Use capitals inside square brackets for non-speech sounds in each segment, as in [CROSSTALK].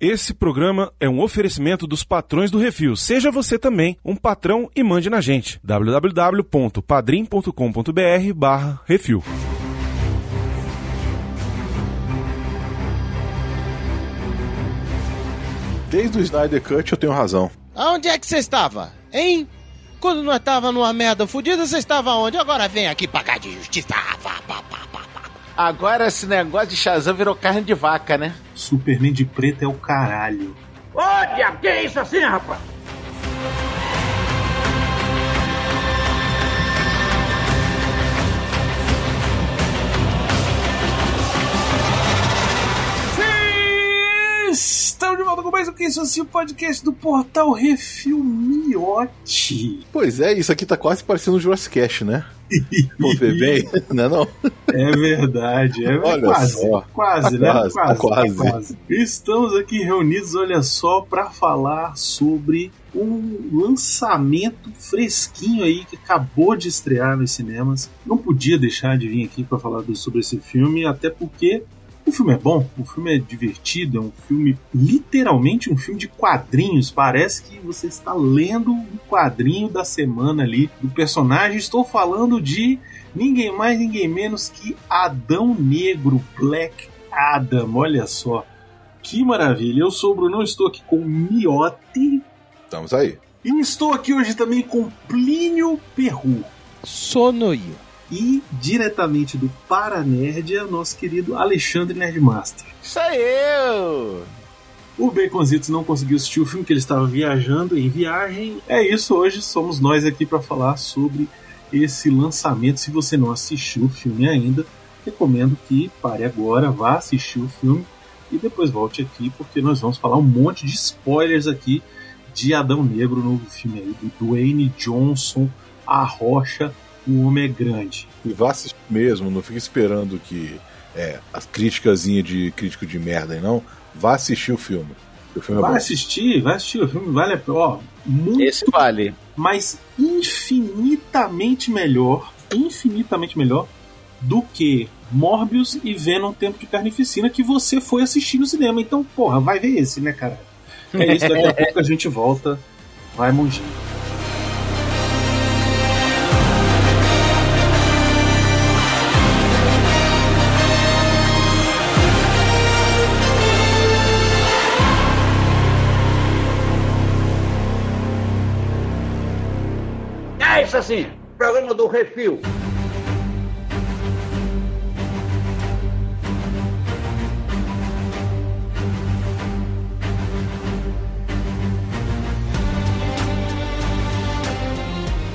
Esse programa é um oferecimento dos patrões do Refil. Seja você também um patrão e mande na gente. www.padrim.com.br barra Refil. Desde o Snyder Cut eu tenho razão. Aonde é que você estava? Hein? Quando nós tava numa merda fodida, você estava onde? Agora vem aqui pagar de justiça. Vá, vá, vá, vá, vá. Agora esse negócio de Shazam virou carne de vaca, né? Superman de preto é o caralho. Ô, diabo, que é isso assim, rapaz? Com mais um Que Isso Assim, o podcast do portal Refilmiote. Pois é, isso aqui tá quase parecendo um Jurassic Cast, né? Vou ver bem, [LAUGHS] não é não? É verdade, é Olha quase, só. quase, Tá né? quase, tá quase. Estamos aqui reunidos, olha só, para falar sobre um lançamento fresquinho aí que acabou de estrear nos cinemas. Não podia deixar de vir aqui para falar sobre esse filme, até porque o filme é bom, o filme é divertido, é um filme literalmente um filme de quadrinhos. Parece que você está lendo um quadrinho da semana ali do personagem. Estou falando de ninguém mais, ninguém menos que Adão Negro, Black Adam. Olha só. Que maravilha! Eu sou o Bruno, estou aqui com o Miotti Estamos aí. e estou aqui hoje também com Plínio Perru. Sonoio. E diretamente do Paranerdia, nosso querido Alexandre Nerdmaster. Isso aí! eu. O Baconzitos não conseguiu assistir o filme que ele estava viajando em viagem. É isso, hoje somos nós aqui para falar sobre esse lançamento. Se você não assistiu o filme ainda, recomendo que pare agora, vá assistir o filme e depois volte aqui, porque nós vamos falar um monte de spoilers aqui de Adão Negro, novo filme aí, do Dwayne Johnson, A Rocha, o Homem é Grande. E vá assistir mesmo, não fique esperando que é, as criticazinhas de crítico de merda aí, não. Vá assistir o filme. O filme é Vai bom. assistir, vai assistir o filme, vale a pena. Ó, muito Esse vale. mas infinitamente melhor, infinitamente melhor do que Morbius e Venom Tempo de Carnificina que você foi assistir no cinema. Então, porra, vai ver esse, né, cara? É isso, daqui a [LAUGHS] pouco a gente volta. Vai, monjinho. Assim, programa do Refil.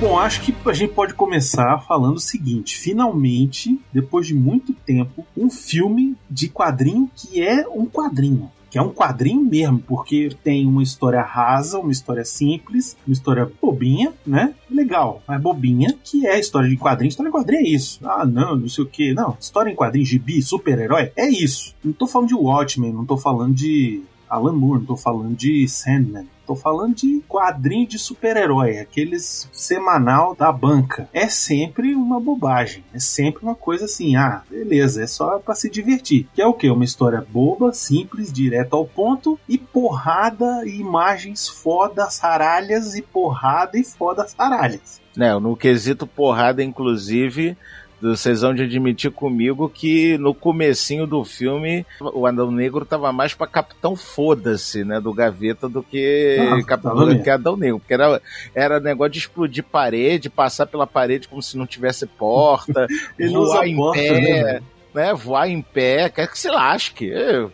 Bom, acho que a gente pode começar falando o seguinte: finalmente, depois de muito tempo, um filme de quadrinho que é um quadrinho. Que é um quadrinho mesmo, porque tem uma história rasa, uma história simples, uma história bobinha, né? Legal, mas bobinha, que é história de quadrinho. História de quadrinho é isso. Ah, não, não sei o que. Não, história em quadrinho, gibi, super-herói, é isso. Não tô falando de Watchmen, não tô falando de Alan Moore, não tô falando de Sandman. Tô falando de quadrinho de super-herói, aqueles semanal da banca. É sempre uma bobagem. É sempre uma coisa assim, ah, beleza, é só pra se divertir. Que é o quê? Uma história boba, simples, direto ao ponto e porrada e imagens fodas, saralhas e porrada e fodas, saralhas. Né, no quesito porrada, inclusive, vocês vão de admitir comigo que no comecinho do filme o Adão Negro tava mais pra Capitão Foda-se, né, do Gaveta do que Ah, Capitão tava mesmo. que Adão Negro, porque era, era negócio de explodir parede, passar pela parede como se não tivesse porta, [LAUGHS] voar em porta, pé, né, né, voar em pé, quer que se lasque, é,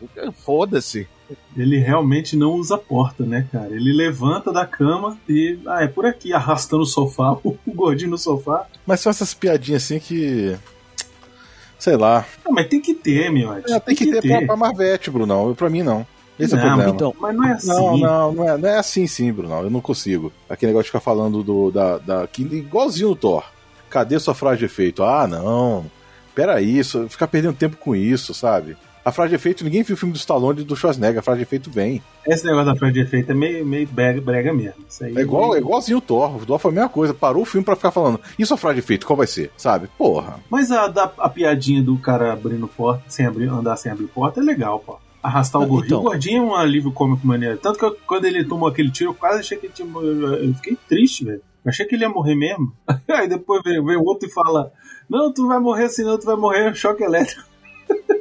foda-se. Ele realmente não usa porta, né, cara? Ele levanta da cama e, ah, é por aqui, arrastando o sofá, [LAUGHS] o gordinho no sofá. Mas são essas piadinhas assim que. Sei lá. Não, mas tem que ter, meu. É, tem que ter, Pra, pra Marvete, Brunão. Pra mim, não. Esse é o Não, problema. então, mas não é assim. Não, não, não é, não é assim sim, Bruno. Eu não consigo. Aquele negócio de ficar falando do, da, da. Que, igualzinho no Thor. Cadê sua frase de efeito? Ah, não. Peraí, isso, ficar perdendo tempo com isso, sabe? A frase de efeito, ninguém viu o filme do Stallone e do Schwarzenegger, a frase de efeito vem. Esse negócio da frase de efeito é meio, meio brega, brega mesmo. Isso aí É igual, é igualzinho o Thor. O Thor foi a mesma coisa. Parou o filme pra ficar falando. E sua frase de efeito, qual vai ser? Sabe? Porra. Mas a, da- a piadinha do cara abrindo porta, sem abrir, andar sem abrir porta, é legal, pô. arrastar o Ah, gordinho. então. O gordinho é um alívio cômico maneiro. Tanto que eu- quando ele tomou aquele tiro, eu quase achei que ele tinha. Eu eu fiquei triste, velho. Eu achei que ele ia morrer mesmo. [LAUGHS] Aí depois vem, vem o outro e fala: Não, tu vai morrer assim, não, tu vai morrer choque elétrico. [LAUGHS]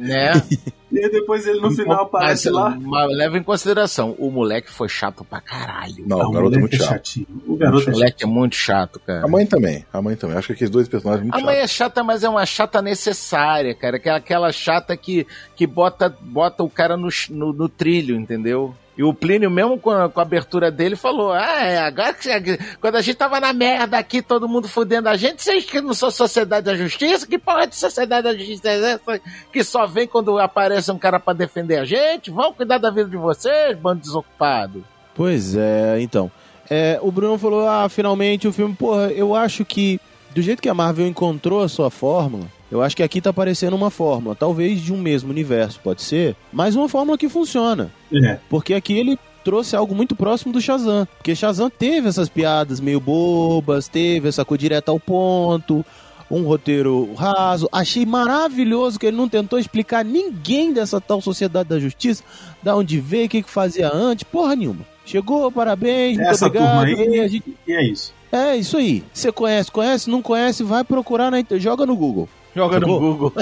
Né? [LAUGHS] E aí depois ele no final aparece lá. mas leva em consideração, o moleque foi chato pra caralho. Não, Ah, o garoto é moleque muito chato. chatinho. O garoto O é moleque é muito chato, cara. A mãe também, a mãe também. Acho que aqueles dois personagens muito A mãe chatos. é chata, mas é uma chata necessária, cara. Que é aquela chata que, que bota, bota o cara no, no, no trilho, entendeu? E o Plínio, mesmo com a, com a abertura dele, falou: Ah, é, agora que você- quando a gente tava na merda aqui, todo mundo fudendo a gente, vocês que não são Sociedade da Justiça? Que porra de Sociedade da Justiça é essa? Que só vem quando aparece um cara pra defender a gente? Vão cuidar da vida de vocês, bando desocupado. Pois é, então. É, o Bruno falou: ah, finalmente o filme. Porra, eu acho que do jeito que a Marvel encontrou a sua fórmula, eu acho que aqui tá parecendo uma fórmula. Talvez de um mesmo universo, pode ser, mas uma fórmula que funciona. É. Porque aqui ele trouxe algo muito próximo do Shazam. Porque Shazam teve essas piadas meio bobas, teve essa coisa direta ao ponto, um roteiro raso. Achei maravilhoso que ele não tentou explicar ninguém dessa tal Sociedade da Justiça, da onde veio, o que, que fazia antes, porra nenhuma. Chegou, parabéns, muito Essa obrigado. turma aí- e gente- E é isso. É isso aí. Você conhece, conhece, não conhece, vai procurar na internet, joga no Google. Joga Sacou? no Google.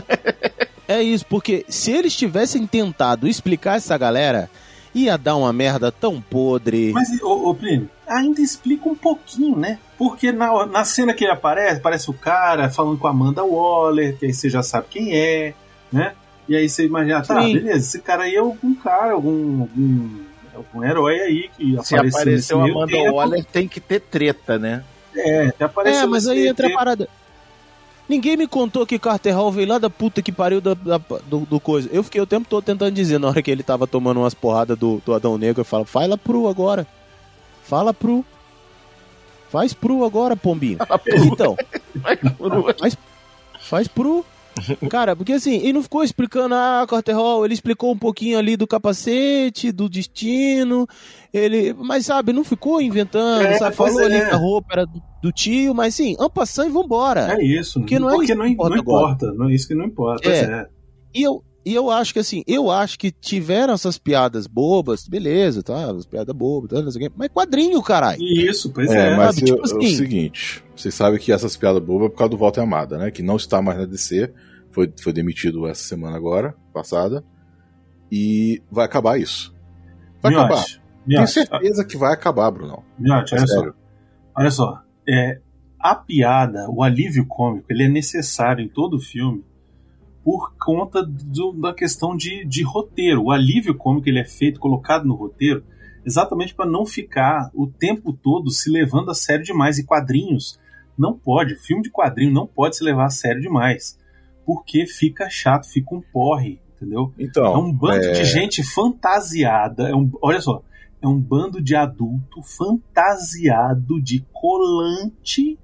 É isso, porque se eles tivessem tentado explicar essa galera, ia dar uma merda tão podre. Mas, ô, ô Plínio, ainda explica um pouquinho, né? Porque na, na cena que ele aparece, aparece o cara falando com a Amanda Waller, que aí você já sabe quem é, né? E aí você imagina, tá, Sim. beleza, esse cara aí é algum cara, algum, algum, algum herói aí que Se apareceu apareceu nesse a meio Amanda tempo. Waller, tem que ter treta, né? É, que apareceu É, mas aí meio entra a parada. Ninguém me contou que Carter Hall veio lá da puta que pariu da, da- do, do coisa. Eu fiquei o tempo todo tentando dizer, na hora que ele tava tomando umas porradas do, do Adão Negro, eu falo, fala pro agora. Fala pro. Faz pro agora, pombinho. Então, [LAUGHS] faz, faz pro. [LAUGHS] Cara, porque assim, ele não ficou explicando, ah, Carter Hall, ele explicou um pouquinho ali do capacete, do destino, ele, mas sabe, não ficou inventando, É, sabe, falou ali é. que a roupa era do, do tio, mas sim, ampassando e vambora. É isso, Porque não é porque isso não, que importa não importa, não é isso que não importa. É. é. E eu, e eu acho que assim, eu acho que tiveram essas piadas bobas, beleza, tá, as piadas bobas, tá, não sei o quê, mas quadrinho, caralho. Isso, pois É, é. mas sabe? eu- Tipo é o assim- seguinte, vocês sabem que essas piadas bobas é por causa do Walter Amada, né? Que não está mais na DC, foi, foi demitido essa semana agora, passada, e vai acabar isso. Vai Miote, acabar. Tenho Miote, certeza que vai acabar, Brunão. Miote, É olha só. sério. Olha só, é, a piada, o alívio cômico, ele é necessário em todo filme por conta do- da questão de, de roteiro. O alívio cômico ele é feito, colocado no roteiro, exatamente para não ficar o tempo todo se levando a sério demais. E quadrinhos não pode, filme de quadrinho não pode se levar a sério demais, porque fica chato, fica um porre, entendeu? Então, É um bando é, de gente fantasiada. É um, olha só, é um bando de adulto fantasiado de colante,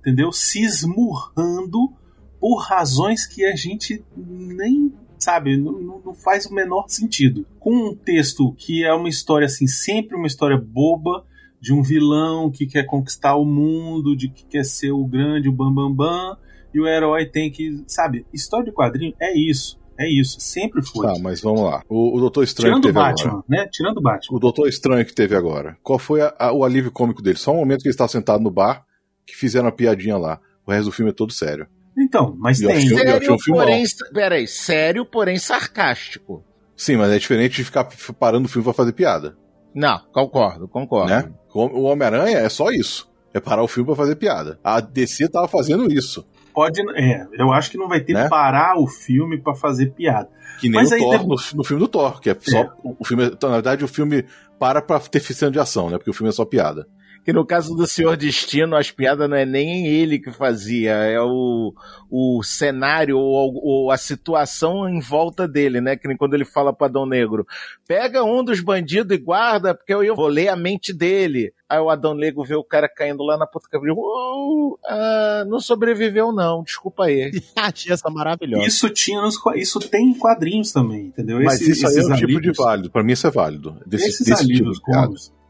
entendeu? Se esmurrando por razões que a gente nem sabe, não, não- faz o menor sentido. Com um texto que é uma história assim, sempre uma história boba de um vilão que quer conquistar o mundo, de que quer ser o grande, o bambambam, bam, bam, e o herói tem que, sabe, história de quadrinho é isso. É isso, sempre foi. Tá, mas vamos lá. O, o Doutor Estranho Tirando que o teve Batman, agora. né? Tirando o Batman. O Doutor Estranho que teve agora. Qual foi a- a- o alívio cômico dele? Só um momento que ele estava sentado no bar, que fizeram a piadinha lá. O resto do filme é todo sério. Então, mas eu tem. achei- eu achei Sério, um filmão. porém, peraí, sério, porém sarcástico. Sim, mas é diferente de ficar parando o filme pra fazer piada. Não, concordo, concordo. né? O Homem-Aranha é só isso. É parar o filme pra fazer piada. A DC tava fazendo isso. Pode. É, eu acho que não vai ter Né? que parar o filme pra fazer piada. Que nem Mas o aí Thor tem- no, no filme do Thor, que é só. O filme, então, na verdade, o filme para pra ter cena de ação, né? Porque o filme é só piada. Que no caso do Senhor Destino, as piadas não é nem ele que fazia, é o, o cenário ou, ou a situação em volta dele, né? Que nem quando ele fala pra Adão Negro: pega um dos bandidos e guarda, porque eu, eu vou ler a mente dele. Aí o Adão Negro vê o cara caindo lá na puta cabeça. "Oh, ah, não sobreviveu, não, desculpa aí. [LAUGHS] Achei essa maravilhosa. Isso tinha nos, isso tem em quadrinhos também, entendeu? Mas Esse- isso aí é um tipo de alívios- válido. Pra mim, isso é válido. Desse, esses desse tipo alívios de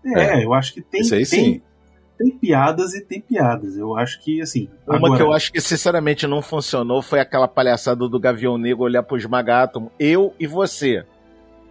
cômicos. É, eu acho que tem, aí tem, sim. tem piadas e tem piadas. Eu acho que, assim. Uma agora- que eu acho que sinceramente não funcionou foi aquela palhaçada do Gavião Negro olhar pro Esmagátomo, eu e você.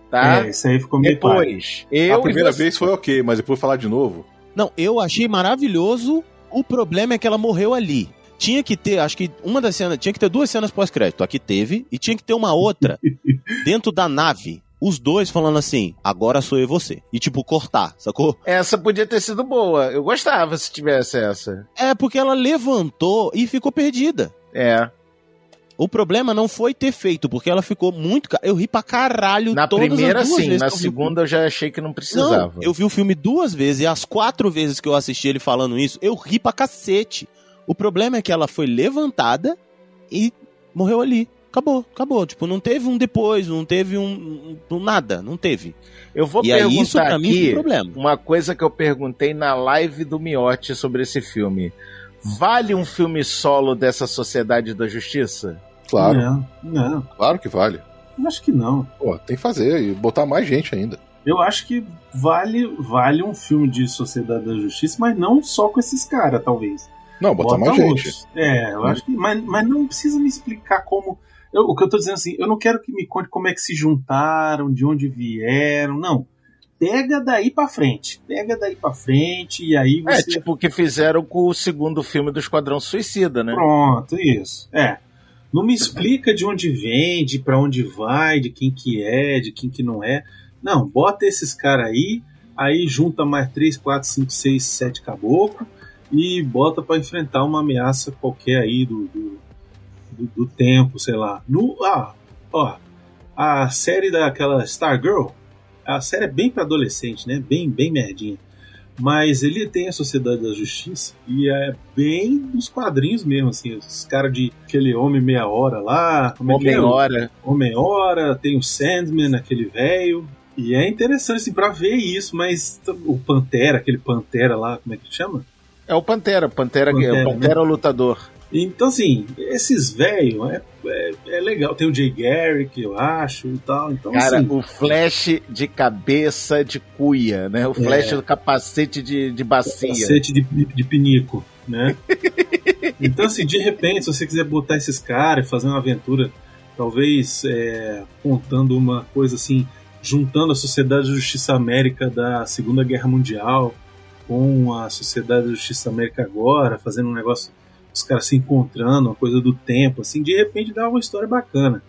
tá? É, isso aí ficou meio. Depois, eu a primeira você- vez foi ok, mas depois falar de novo. Não, eu achei maravilhoso. O problema é que ela morreu ali. Tinha que ter, acho que uma das cenas, tinha que ter duas cenas pós-crédito. Aqui teve, e tinha que ter uma outra [LAUGHS] dentro da nave. Os dois falando assim, agora sou eu e você. E tipo, cortar, sacou? Essa podia ter sido boa. Eu gostava se tivesse essa. É porque ela levantou e ficou perdida. É. O problema não foi ter feito, porque ela ficou muito. Eu ri pra caralho Na todas primeira, as duas sim. vezes Na segunda, eu já achei que não Não, precisava. eu vi o filme duas vezes e as quatro vezes que eu assisti ele falando isso, eu ri pra cacete. O problema é que ela foi levantada e morreu ali. Acabou, acabou. Tipo, não teve um depois, não teve um, um- um nada, não teve. Eu vou e aí perguntar isso pra mim foi um aqui problema. uma coisa que eu perguntei na live do Miotti sobre esse filme. Vale um filme solo dessa Sociedade da Justiça? Claro, Não, não, claro que vale. eu acho que não. Pô, tem que fazer e botar mais gente ainda. Eu acho que vale, vale um filme de Sociedade da Justiça, mas não só com esses caras, talvez. Não, botar Bota mais gente. outros. É, eu acho que. Mas, mas não precisa me explicar como. Eu- o que eu tô dizendo assim, eu não quero que me conte como é que se juntaram, de onde vieram, não. Pega daí pra frente. Pega daí pra frente e aí É, você. tipo o que fizeram com o segundo filme do Esquadrão Suicida, né? Pronto, isso. É. Não me explica de onde vem, de pra onde vai, de quem que é, de quem que não é. Não, bota esses caras aí, aí junta mais 3, 4, 5, 6, 7 caboclos e bota pra enfrentar uma ameaça qualquer aí do, do, do- do tempo, sei lá. No, ah, ó, a série daquela Stargirl, a série é bem pra adolescente, né? Bem, bem merdinha. Mas ele tem a Sociedade da Justiça e é bem nos quadrinhos mesmo, assim. Os caras de aquele Homem Meia Hora lá. Como é que é? Homem-Hora. Homem-Hora, tem o Sandman, aquele velho. E é interessante, assim, pra ver isso, mas o Pantera, aquele Pantera lá, como é que chama? É o Pantera. Pantera, Pantera, é o Pantera é o lutador. Então, assim, esses velhos é, é, é legal. Tem o Jay Garrick, eu acho, e tal. Então, Cara, assim, o flash de cabeça de cuia, né? O flash do capacete de, de bacia. cacete de, de pinico, né? [LAUGHS] então, assim, de repente, se você quiser botar esses caras e fazer uma aventura, talvez é, contando uma coisa assim, juntando a Sociedade da Justiça América da Segunda Guerra Mundial com a Sociedade da Justiça América agora, fazendo um negócio, os caras se encontrando, uma coisa do tempo, assim, de repente dá uma história bacana.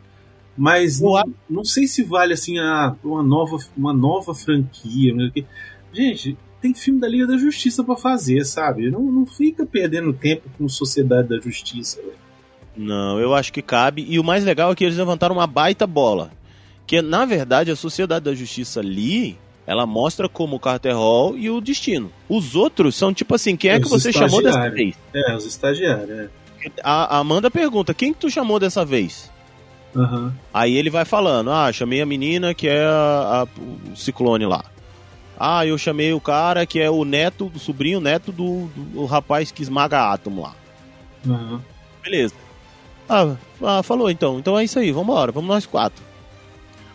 Mas não, não sei se vale assim a, uma, nova, uma nova franquia. Gente, tem filme da Liga da Justiça pra fazer, sabe? Não, não fica perdendo tempo com Sociedade da Justiça. velho. Não, eu acho que cabe. E o mais legal é que eles levantaram uma baita bola. Que, na verdade, a Sociedade da Justiça ali, ela mostra como o Carter Hall e o Destino. Os outros são tipo assim, quem é que você chamou dessa vez? É, os estagiários, é. A Amanda pergunta, quem que tu chamou dessa vez? Aham. Aí ele vai falando, ah, chamei a menina que é a- a- o Ciclone lá. Ah, eu chamei o cara que é o neto, o sobrinho neto do, do rapaz que esmaga átomo lá. aham. Beleza. Ah, ah, falou então. Então é isso aí, vambora, vamos nós quatro.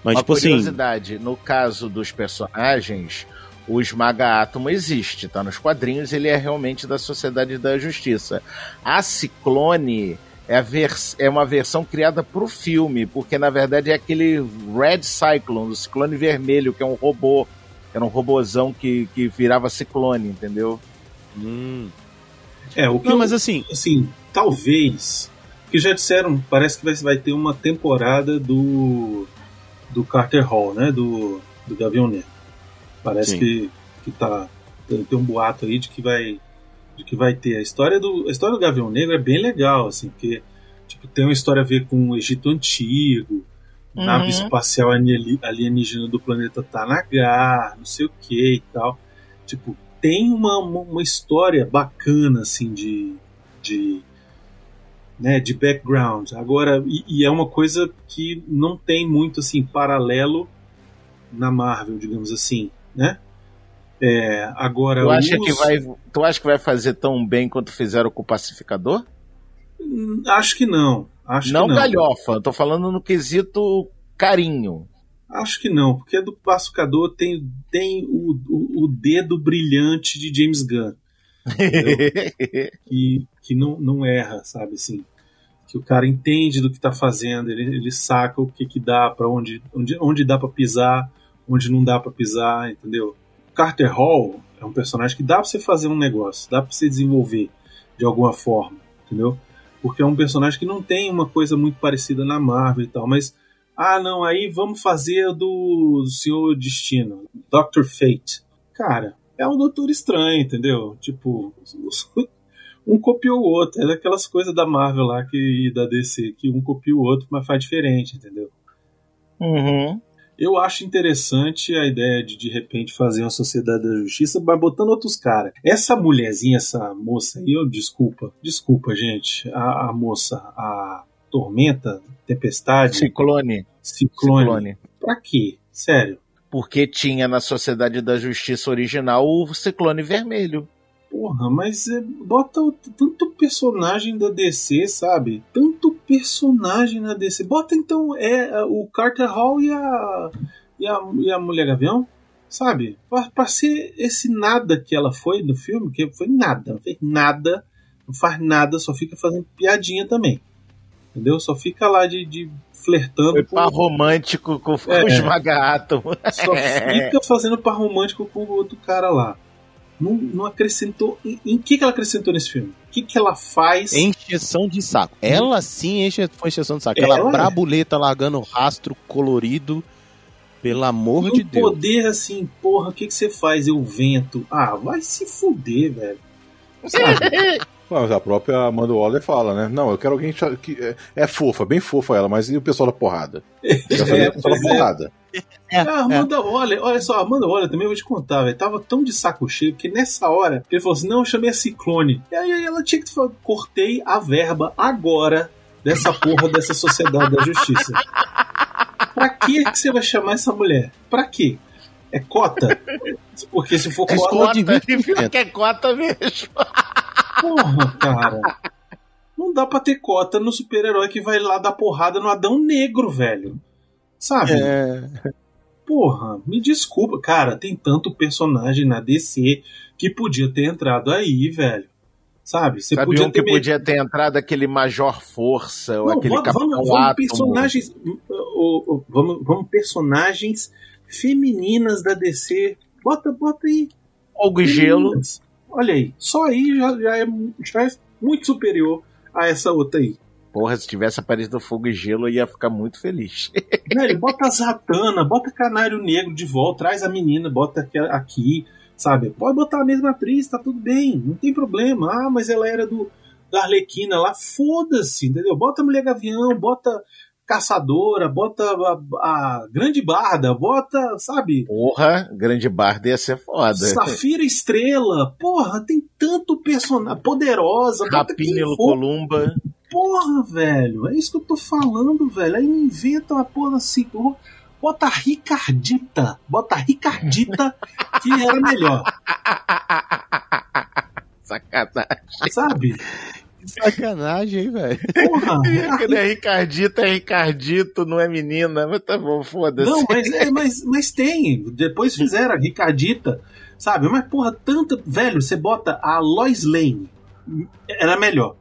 Mas Uma tipo assim, curiosidade, no caso dos personagens, o Esmaga Átomo existe, tá nos quadrinhos, ele é realmente da Sociedade da Justiça. A Ciclone é, a vers- é uma versão criada pro filme, porque na verdade é aquele Red Cyclone, o Ciclone Vermelho, que é um robô, era um robozão que, que virava Ciclone, entendeu? hum, É, o que Não, eu- mas assim, assim, talvez. Porque já disseram, parece que vai, vai ter uma temporada do. Do Carter Hall, né? Do, do Gavião Negro. Parece Sim. que, que tá. Tem, tem um boato aí de que vai. De que vai ter. A história do. A história do Gavião Negro é bem legal, assim, porque tipo, tem uma história a ver com o Egito Antigo, nave Uhum. espacial alien- alienígena do planeta Tanagar, não sei o que e tal. Tipo, tem uma, uma, uma história bacana, assim, de. de né, de background. Agora, e, e é uma coisa que não tem muito assim paralelo na Marvel, digamos assim, né? É, agora Tu acha, que vai, tu acha que vai fazer tão bem quanto fizeram com o Pacificador? Hum, Acho que não. Acho não, que não. galhofa, tô falando no quesito carinho. Acho que não, porque do Pacificador tem, tem o, o, o dedo brilhante de James Gunn. [LAUGHS] que, que não, não erra, sabe assim. que o cara entende do que tá fazendo, ele, ele saca o que que dá para onde, onde onde dá para pisar, onde não dá para pisar, entendeu? Carter Hall é um personagem que dá pra você fazer um negócio, dá pra você desenvolver de alguma forma, entendeu? Porque é um personagem que não tem uma coisa muito parecida na Marvel e tal, mas ah, não, aí vamos fazer do Senhor Destino, Dr. Fate. Cara, é um Doutor Estranho, entendeu? Tipo, [LAUGHS] um copiou o outro. É daquelas coisas da Marvel lá que, e da DC, que um copia o outro, mas faz diferente, entendeu? Uhum. Eu acho interessante a ideia de de repente fazer uma sociedade da justiça, mas botando outros caras. Essa mulherzinha, essa moça aí, eu, desculpa, desculpa, gente. A, a moça, a Tormenta, Tempestade, Ciclone. Ciclone. Ciclone. Pra quê? Sério. Porque tinha na Sociedade da Justiça original o Ciclone Vermelho. Porra, mas é, bota o- tanto personagem da DC, sabe? Tanto personagem na DC. Bota então é é, o Carter Hall e a e a, e a Mulher Gavião, sabe? Pra ser esse nada que ela foi no filme, que foi nada, não fez nada, não faz nada, só fica fazendo piadinha também. Entendeu? Só fica lá de, de flertando Foi com- par romântico com, com É. o esmaga-átomo. só [LAUGHS] fica fazendo par romântico com o outro cara lá. Não, não acrescentou. Em, em que, que ela acrescentou nesse filme? O que, que ela faz? Encheção de saco. Ela sim enche, foi encheção de saco. Aquela Ela é. brabuleta largando rastro colorido. Pelo amor um de Deus. poder assim, porra, o que, que você faz? Eu vento. Ah, vai se fuder, velho. Sabe? [LAUGHS] Mas a própria Amanda Waller fala, né? Não, eu quero alguém que é, é fofa, bem fofa ela, mas e o pessoal da porrada? [LAUGHS] Eu quero saber É, o pessoal da pois é. porrada. Ah, Amanda Waller, olha só, Amanda Waller também eu vou te contar, velho. Tava tão de saco cheio que nessa hora ele falou assim: não, eu chamei a Ciclone. E aí ela tinha que falar: cortei a verba agora dessa porra dessa sociedade da justiça. Pra que que você vai chamar essa mulher? Pra quê? É cota? Porque se for É cota, cota de Cota, 20%. que é cota mesmo. Porra, cara. Não dá pra ter cota no super-herói que vai lá dar porrada no Adão Negro, velho. Sabe? É, Porra, me desculpa, cara, tem tanto personagem na DC que podia ter entrado aí, velho. Sabe? Você Sabe podia um que ter podia ter entrado aquele Major Força, ou Não, aquele vamos, Capitão vamos, vamos personagens, ô, ô, vamos, vamos personagens femininas da DC. Bota, bota aí. Fogo e Gelo. Olha aí, só aí já, já, é, já é muito superior a essa outra aí. Porra, se tivesse aparecido Fogo e Gelo, eu ia ficar muito feliz. [LAUGHS] Velho, bota a Zatanna, bota Canário Negro de volta, traz a menina, bota aqui, aqui, sabe? Pode botar a mesma atriz, tá tudo bem, não tem problema. Ah, mas ela era do da Arlequina lá, foda-se, entendeu? Bota a Mulher Gavião, bota Caçadora, bota a, a Grande Barda, bota, sabe? Porra, Grande Barda ia ser foda. Safira Estrela, porra, tem tanto personagem, poderosa, for. Columba. Porra, velho, é isso que eu tô falando, velho. Aí me inventa uma porra assim. ô, Bota a Ricardita. Bota a Ricardita, que era melhor, [LAUGHS] Sacanagem. sabe? Sacanagem, hein, velho. Porra. [LAUGHS] é Ricardito, é Ricardito, não é menina. Mas tá bom, foda-se. Não, mas, é, mas, mas tem. Depois fizeram a Ricardita, sabe? Mas, porra, tanta. Velho, você bota a Lois Lane. Era melhor.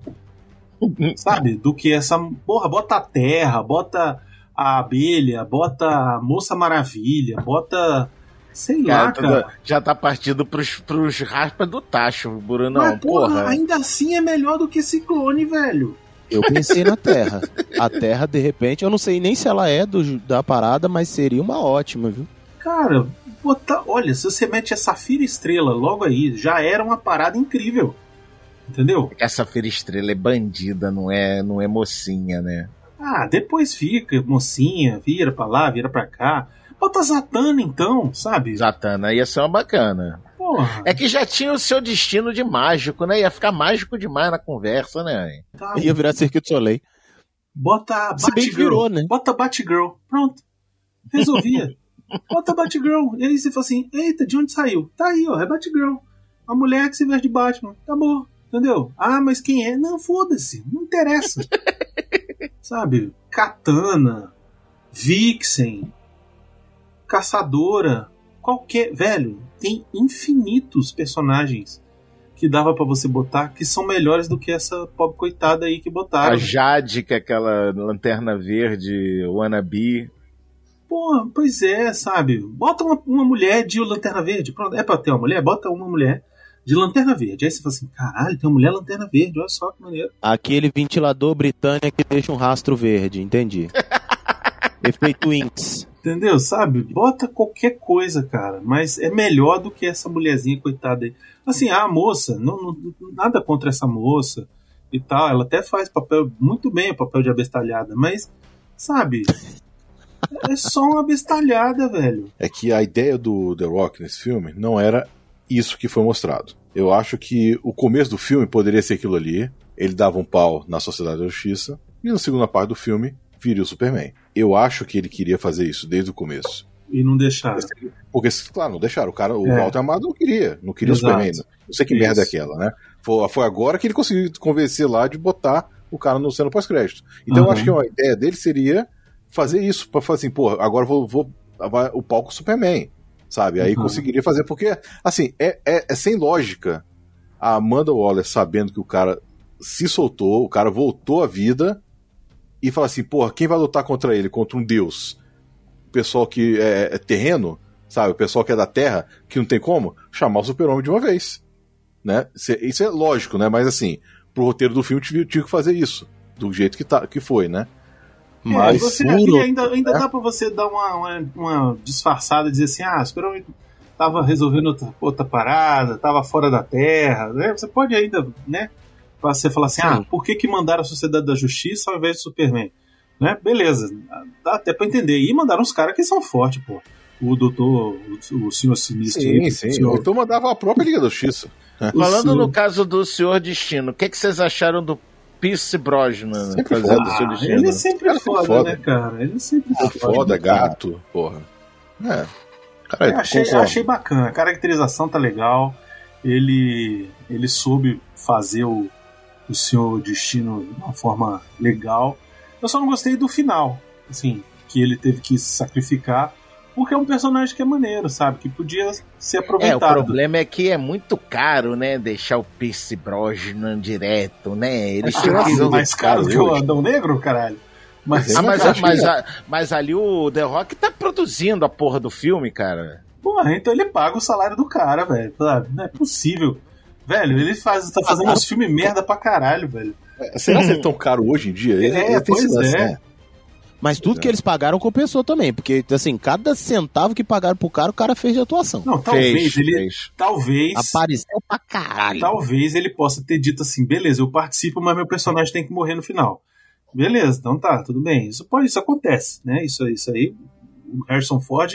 Sabe? Do que essa. Porra, bota a Terra, bota a Abelha, bota a Moça Maravilha, bota. Sei Cara, lá, tudo- cara. já tá partindo pros, pros raspas do tacho, Bruno. Não, Mas, porra, porra. ainda assim é melhor do que Ciclone, velho. Eu pensei na Terra. A Terra, de repente, eu não sei nem se ela é do, da parada, mas seria uma ótima, viu? Cara, bota, olha, se você mete a Safira Estrela logo aí, já era uma parada incrível. Entendeu? Essa Feira Estrela é bandida, não é, não é mocinha, né? Ah, depois fica, mocinha, vira pra lá, vira pra cá. Bota a Zatanna então, sabe? Zatanna ia ser uma bacana. Porra, É que já tinha o seu destino de mágico, né? Ia ficar mágico demais na conversa, né? tá. Ia virar Circuito de Soleil. Bota a Se bem que Batgirl. virou, né? Bota a Batgirl. Pronto. Resolvia. [LAUGHS] Bota a Batgirl. E aí você fala assim: eita, de onde saiu? Tá aí, ó, é Batgirl. A mulher que se veste de Batman. Acabou. Entendeu? Ah, mas quem é? Não, foda-se. Não interessa. [LAUGHS] Sabe? Katana. Vixen. Caçadora. Qualquer. Velho, tem infinitos personagens que dava pra você botar que são melhores do que essa pobre coitada aí que botaram. A Jade, que é aquela lanterna verde, wannabe. Pô, pois é, sabe? Bota uma, uma mulher de lanterna verde. Pronto, é pra ter uma mulher? Bota uma mulher de lanterna verde. Aí você fala assim: caralho, tem uma mulher lanterna verde, olha só que maneiro. Aquele ventilador britânico que deixa um rastro verde, entendi. [LAUGHS] Efeito Inks. Entendeu? Sabe? Bota qualquer coisa, cara. Mas é melhor do que essa mulherzinha coitada aí. Assim, a moça, não, não- nada contra essa moça e tal. Ela até faz papel muito bem, o papel de abestalhada. Mas, sabe? É só uma abestalhada, velho. É que a ideia do The Rock nesse filme não era isso que foi mostrado. Eu acho que o começo do filme poderia ser aquilo ali. Ele dava um pau na Sociedade da Justiça. E na segunda parte do filme, viria o Superman. Eu acho que ele queria fazer isso desde o começo. E não deixaram. Porque, claro, não deixaram. O cara, o É. Walter Amado não queria. Não queria Exato. o Superman. Não sei que Isso. merda é aquela, né? Foi, foi agora que ele conseguiu convencer lá de botar o cara no cena pós-crédito. Então eu Aham. acho que a ideia dele seria fazer isso. Pra falar assim, pô, agora eu vou, vou vai o palco Superman. Sabe? Aí Uhum. conseguiria fazer. Porque, assim, é, é, é sem lógica a Amanda Waller sabendo que o cara se soltou, o cara voltou à vida e fala assim, porra, quem vai lutar contra ele? Contra um deus? O pessoal que é, é terreno, sabe? O pessoal que é da terra, que não tem como, chamar o super-homem de uma vez. Né? Isso é- Isso é lógico, né? Mas assim, pro roteiro do filme tinha, que fazer isso. Do jeito que, tá, que foi, né? É, Mas você, ali ainda, ainda né? dá pra você dar uma, uma, uma disfarçada e dizer assim: ah, o Super-Homem tava resolvendo outra, outra parada, tava fora da Terra. Né? Você pode ainda, né? Pra você falar assim: ah, por que, que mandaram a Sociedade da Justiça ao invés do Superman? Né? Beleza, dá até pra entender. E mandaram uns caras que são fortes, pô. O doutor, o, o senhor sinistro. Sim, aí, sim. o senhor- Então mandava a própria Liga da Justiça. [LAUGHS] Falando senhor- no caso do Senhor Destino, o que, que vocês acharam do Pierce Brosnan Sempre fazendo foda. Ah, Destino? ele é sempre Cara, foda, foda. né, cara? Ele é sempre Pô, foda, gato, porra. É. Cara, Eu achei, achei bacana. A caracterização tá legal. Ele, ele soube fazer o, o Senhor Destino de uma forma legal. Eu só não gostei do final. Assim, que ele teve que se sacrificar. Porque é um personagem que é maneiro, sabe? Que podia ser É, o aproveitado. problema é que é muito caro, né? Deixar o Pierce Brosnan direto, né? Eles tinham que... que mais caro que o. Adão Negro, caralho. Mas, Ah, mas, mas, a- mas ali o The Rock tá produzindo a porra do filme, cara. porra, então ele paga o salário do cara, velho. Não é possível. Velho, ele faz, tá fazendo uns filmes merda pra caralho, velho. É, Será que é tão caro hoje em dia? É, tem esse pois é. né? Mas tudo que eles pagaram compensou também, porque, assim, cada centavo que pagaram pro cara, o cara fez de atuação. Não, talvez Fez, ele. fez. Talvez. Apareceu pra caralho. Talvez ele possa ter dito assim, beleza, eu participo, mas meu personagem tem que morrer no final. Beleza, então tá, tudo bem. Isso pode, isso acontece, né? Isso, isso aí, o Harrison Ford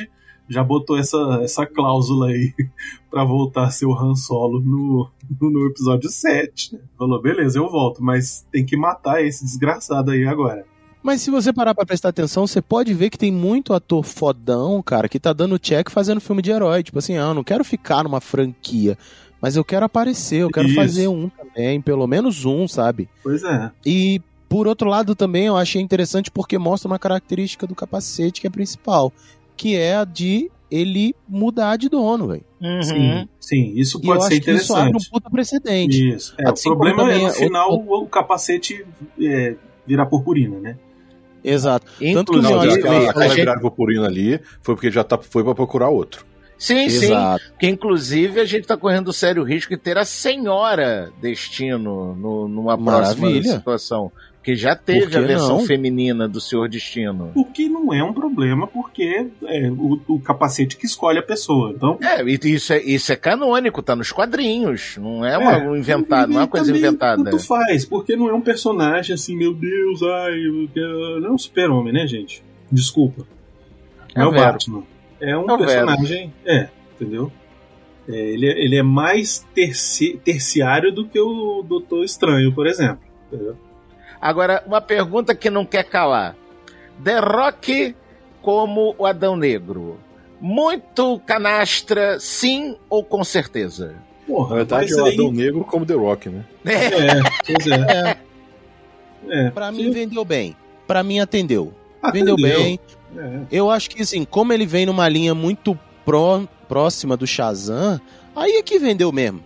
já botou essa, essa cláusula aí [LAUGHS] pra voltar a ser o Han Solo no, no episódio 7. né? Falou, beleza, eu volto, mas tem que matar esse desgraçado aí agora. Mas se você parar pra prestar atenção, você pode ver que tem muito ator fodão, cara, que tá dando check fazendo filme de herói. Tipo assim, ah, eu não quero ficar numa franquia, mas eu quero aparecer, eu quero Isso. fazer um também, pelo menos um, sabe? Pois é. E por outro lado também eu achei interessante porque mostra uma característica do capacete que é principal, que é a de ele mudar de dono, velho. Sim, sim, isso E eu pode ser acho que isso abre interessante. um puta precedente. Isso. É, Assim o problema é no é final outro- o, o capacete é, virar purpurina, né? Exato. Tanto que Não, eu já acho aquela, gente- virada purpurina ali foi porque já tá, foi pra procurar outro. Sim, sim. Exato. Que inclusive a gente tá correndo sério risco de ter a senhora Destino no- numa próxima Maravilha. situação. Porque já teve a versão não? feminina do Senhor Destino. O que não é um problema, porque é o, o capacete que escolhe a pessoa. Então, É, isso é, isso é canônico, tá nos quadrinhos. Não é uma É, um inventado, não é uma coisa inventada. Tanto faz, porque não é um personagem assim, meu Deus, ai, não é um super-homem, né, gente? Desculpa. É, É o Vero. Batman. É um É o Vero. personagem. É, entendeu? É, ele, é- ele é mais terci- terciário do que o Doutor Estranho, por exemplo. entendeu? Agora, uma pergunta que não quer calar. The Rock como o Adão Negro. Muito canastra, sim ou com certeza? Porra, Na verdade, é o aí- Adão Negro como The Rock, né? É, pois é. é. Pra mim vendeu bem. Pra mim atendeu. Atendeu. Vendeu bem. É. Eu acho que assim, como ele vem numa linha muito pró- próxima do Shazam, aí é que vendeu mesmo.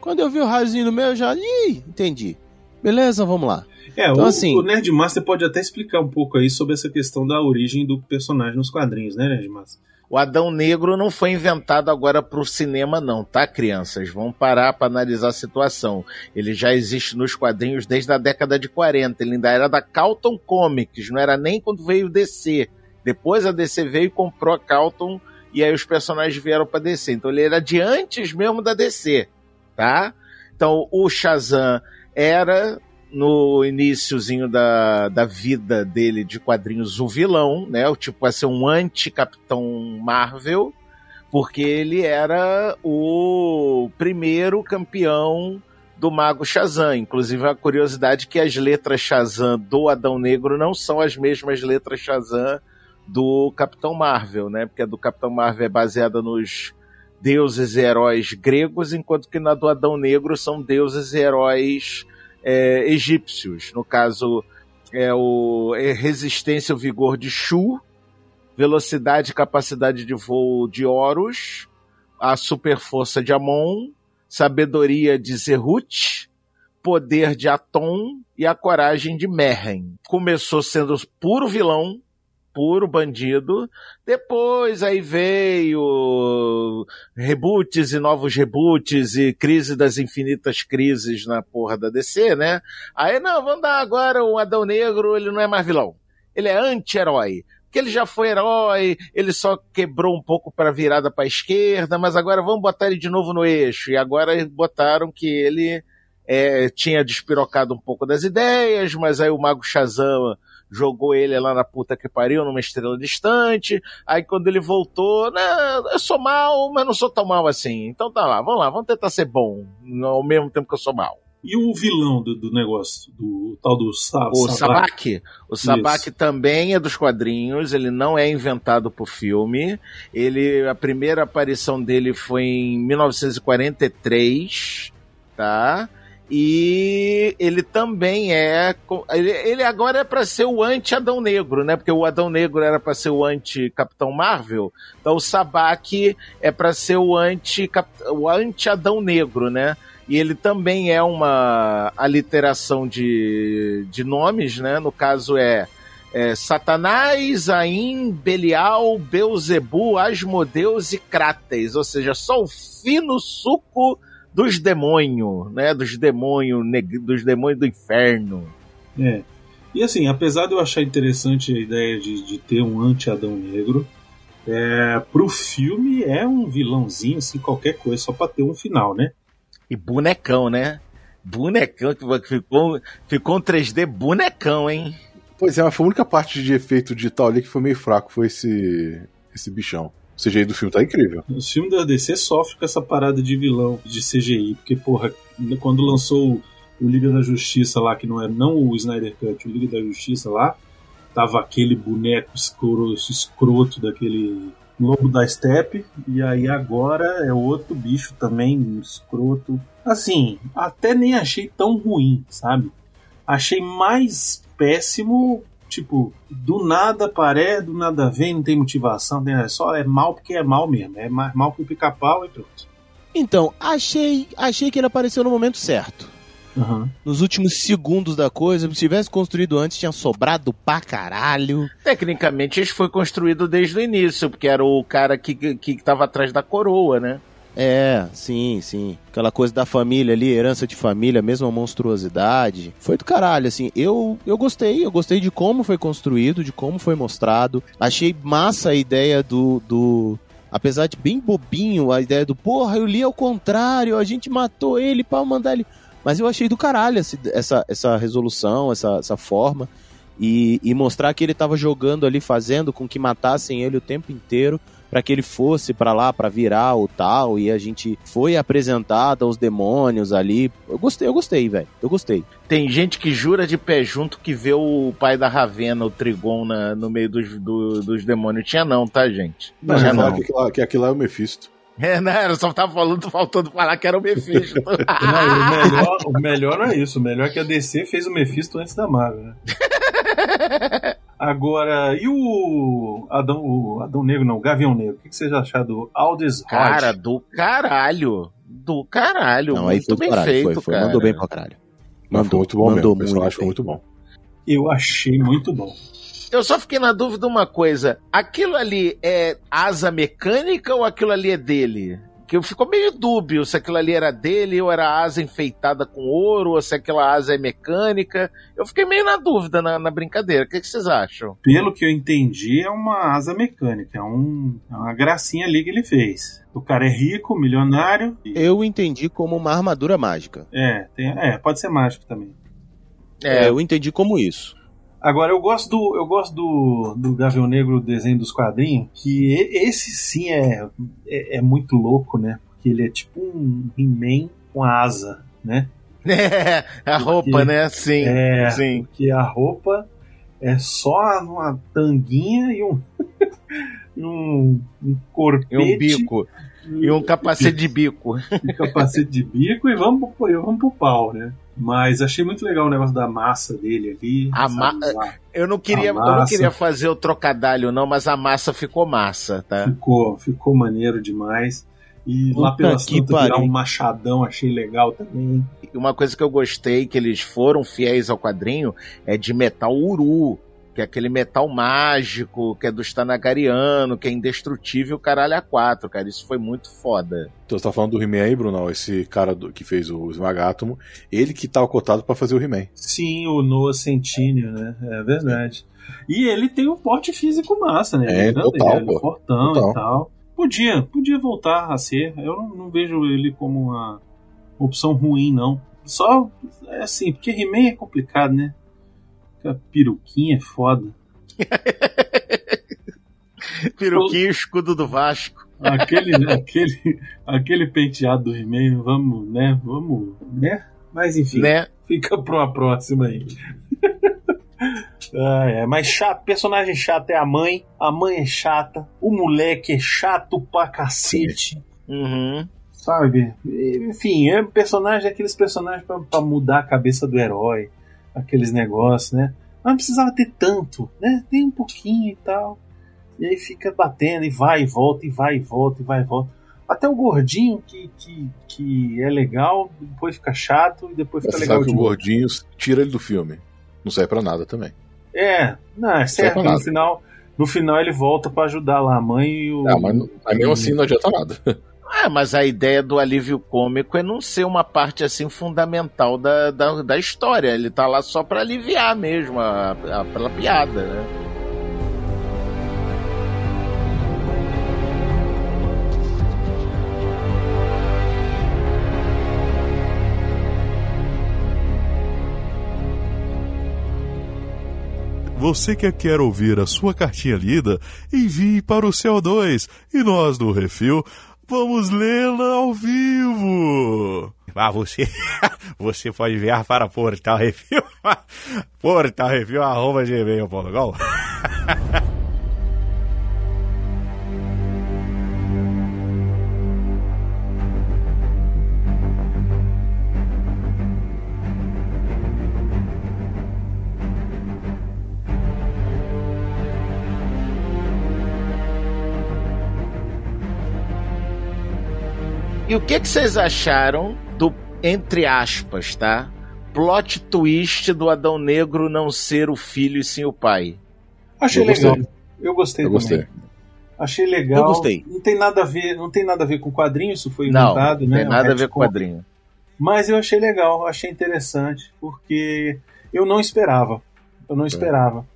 Quando eu vi o raiozinho no meio, eu já. Ih, entendi. Beleza, vamos lá. É, Então, o, assim- o Nerdmaster pode até explicar um pouco aí sobre essa questão da origem do personagem nos quadrinhos, né, Nerdmaster? O Adão Negro não foi inventado agora pro cinema, não, tá, crianças? Vamos parar para analisar a situação. Ele já existe nos quadrinhos desde a década de 40. Ele ainda era da Calton Comics, não era nem quando veio o DC. Depois a DC veio e comprou a Calton e aí os personagens vieram para DC. Então ele era de antes mesmo da DC, tá? Então o Shazam era no iníciozinho da, da vida dele de quadrinhos o vilão, né? O tipo a ser um anti-Capitão Marvel, porque ele era o primeiro campeão do Mago Shazam. Inclusive, a curiosidade é que as letras Shazam do Adão Negro não são as mesmas letras Shazam do Capitão Marvel, né? Porque a do Capitão Marvel é baseada nos deuses e heróis gregos, enquanto que na do Adão Negro são deuses e heróis é, egípcios. No caso, é o é resistência e o vigor de Shu, velocidade e capacidade de voo de Horus, a super força de Amon, sabedoria de Zerut, poder de Atom e a coragem de Meren. Começou sendo puro vilão, puro bandido. Depois aí veio reboots e novos reboots e crise das infinitas crises na porra da DC, né? Aí não, vamos dar agora o Adão Negro, ele não é mais vilão. Ele é anti-herói. Porque ele já foi herói, ele só quebrou um pouco para virada para a esquerda, mas agora vamos botar ele de novo no eixo. E agora botaram que ele é, tinha despirocado um pouco das ideias, mas aí o Mago Shazam jogou ele lá na puta que pariu, numa estrela distante. Aí quando ele voltou, né, eu sou mal, mas não sou tão mal assim. Então tá lá, vamos lá, vamos tentar ser bom, ao mesmo tempo que eu sou mal. E o vilão do, do negócio, do tal do Sa O Sabak? O Sabak também é dos quadrinhos, ele não é inventado por filme. Ele, a primeira aparição dele foi em 1943, tá? E ele também é. Ele, agora é para ser o anti-Adão Negro, né? Porque o Adão Negro era para ser o anti-Capitão Marvel. Então o Sabak é para ser o anti-Adão anti Negro, né? E ele também é uma aliteração de, de nomes, né? No caso é, é Satanás, Aim, Belial, Beuzebu, Asmodeus e Cráteis. Ou seja, só o fino suco dos demônios, né? Dos demônios, dos demônios do inferno. É. E assim, apesar de eu achar interessante a ideia de, de ter um anti-Adão Negro, é, pro filme é um vilãozinho, assim, qualquer coisa, só pra ter um final, né? E bonecão, né? Bonecão, que ficou, ficou um 3D bonecão, hein? Pois é, mas foi a única parte de efeito digital ali que foi meio fraco, foi esse, esse bichão. O CGI do filme tá incrível. Os filmes da DC sofrem com essa parada de vilão de CGI, porque, porra, quando lançou o Liga da Justiça lá, que não é não o Snyder Cut, o Liga da Justiça lá, tava aquele boneco escroto, escroto daquele Lobo da Steppe, e aí agora é outro bicho também, escroto. Assim, até nem achei tão ruim, sabe? Achei mais péssimo, tipo, do nada paré, do nada vem, não tem motivação, tem, é só é mal porque é mal mesmo, é mal que o pica-pau e pronto. Então, achei, achei que ele apareceu no momento certo. Uhum. Nos últimos segundos da coisa, se tivesse construído antes, tinha sobrado pra caralho. Tecnicamente, isso foi construído desde o início, porque era o cara que, que, que tava atrás da coroa, né? É, sim, sim. Aquela coisa da família ali, herança de família, mesma monstruosidade. Foi do caralho, assim. Eu, eu gostei, eu gostei de como foi construído, de como foi mostrado. Achei massa a ideia do, do, apesar de bem bobinho, a ideia do porra, eu li ao contrário, a gente matou ele para mandar ele. Mas eu achei do caralho essa, essa, resolução, essa, essa forma. E, e mostrar que ele tava jogando ali, fazendo com que matassem ele o tempo inteiro para que ele fosse para lá para virar o tal e a gente foi apresentado aos demônios ali. Eu gostei, eu gostei, velho. Eu gostei. Tem gente que jura de pé junto que vê o pai da Ravena, o Trigon, na, no meio dos, do, dos demônios. Tinha não, tá, gente? Não, Tinha não. Que, aquilo, que aquilo é o Mephisto. É, não, eu só tava falando, faltando falar que era o Mephisto. [LAUGHS] não, o, melhor, o melhor não é isso. O melhor é que a DC fez o Mephisto antes da Marvel, né? [LAUGHS] Agora, e o Adão, o Adão Negro, não, o Gavião Negro? O que, que vocês acharam do Aldous Hodge? Cara, do caralho. do caralho. Não, muito bem caralho. feito, foi, foi, cara. mandou bem pra caralho. Mas foi muito bom mandou mesmo. Muito bem. muito bom. Eu achei muito bom. Eu só fiquei na dúvida uma coisa. Aquilo ali é asa mecânica ou aquilo ali é dele? Que eu ficou meio dúbio se aquilo ali era dele ou era asa enfeitada com ouro ou se aquela asa é mecânica. Eu fiquei meio na dúvida na, na brincadeira. O que, que vocês acham? Pelo que eu entendi, é uma asa mecânica. É, um, é uma gracinha ali que ele fez. O cara é rico, milionário. e- Eu entendi como uma armadura mágica. é, tem- é, pode ser mágico também. É, eu entendi como isso. Agora, eu gosto do, eu gosto do, do Gavião Negro, desenho dos quadrinhos, que e- esse sim é, é, é muito louco, né? Porque ele é tipo um He-Man com asa, né? [LAUGHS] É, a roupa, Porque- né? Sim. É, Sim. porque a roupa é só uma tanguinha e um, [LAUGHS] e um, um E corpete. um bico. E um capacete de bico. e capacete de bico e vamos e vamos pro pau, né? Mas achei muito legal o negócio da massa dele ali. A ma- lá. Eu não queria, A eu não queria fazer o trocadilho, não, mas a massa ficou massa, tá? Ficou, ficou maneiro demais. E lá Puta pelas que tantas virar um machadão, achei legal também. E uma coisa que eu gostei, que eles foram fiéis ao quadrinho, é de metal uru, que é aquele metal mágico, que é do Stanagariano, que é indestrutível, caralho, a quatro, cara. Isso foi muito foda. Então você tá falando do He-Man aí, Bruno? Esse cara do- que fez o Esmagátomo, ele que tá cotado pra fazer o He-Man. Sim, o Noah Centineo, né? É verdade. E ele tem um porte físico massa, né? É, Ele grande, total, ele é pô. fortão Total. e tal. Podia, podia voltar a ser. Eu não, não vejo ele como uma opção ruim, não. Só, é assim, porque He-Man é complicado, né? A peruquinha é foda. [LAUGHS] Peruquinho e escudo do Vasco. Aquele, aquele, aquele penteado do He-Man, vamos, né? Vamos, né? Mas enfim, Né? fica pra uma próxima aí. Ah, é, mas chato, personagem chato é a mãe, a mãe é chata, o moleque é chato pra cacete, Uhum. sabe? Enfim, é personagem, aqueles personagens pra, pra mudar a cabeça do herói, aqueles negócios, né? Mas não precisava ter tanto, né? Tem um pouquinho e tal. E aí fica batendo, e vai e volta, e vai e volta, e vai e volta. Até o gordinho que, que, que é legal, depois fica chato e depois fica Você legal sabe que de o gordinho tira ele do filme. Não serve pra nada também. É, não, é certo. pra No final, no final ele volta pra ajudar lá a mãe e o. Ah, mas, não- mas mesmo assim não adianta nada. [LAUGHS] É, mas a ideia do alívio cômico é não ser uma parte assim fundamental da, da, da história. Ele tá lá só pra aliviar mesmo, a, a- pela piada, né? Você que quer ouvir a sua cartinha lida, envie para o CO2 e nós do Refil vamos lê-la ao vivo. Ah, você, [LAUGHS] você pode enviar para Portal Refil, [LAUGHS] Portal [LAUGHS] E o que, que vocês acharam do, entre aspas, tá? Plot twist do Adão Negro não ser o filho e sim o pai. Achei Eu gostei. legal. Eu gostei Eu também. gostei. Achei legal. Eu gostei. Não tem nada a ver, não tem nada a ver com quadrinho, isso foi Não, inventado, não né? tem nada a ver com quadrinho. Mas eu achei legal, achei interessante, porque eu não esperava. Eu não esperava.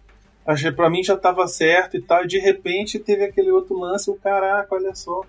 Achei, pra mim já estava certo e tal, e de repente teve aquele outro lance, o caraca, olha só.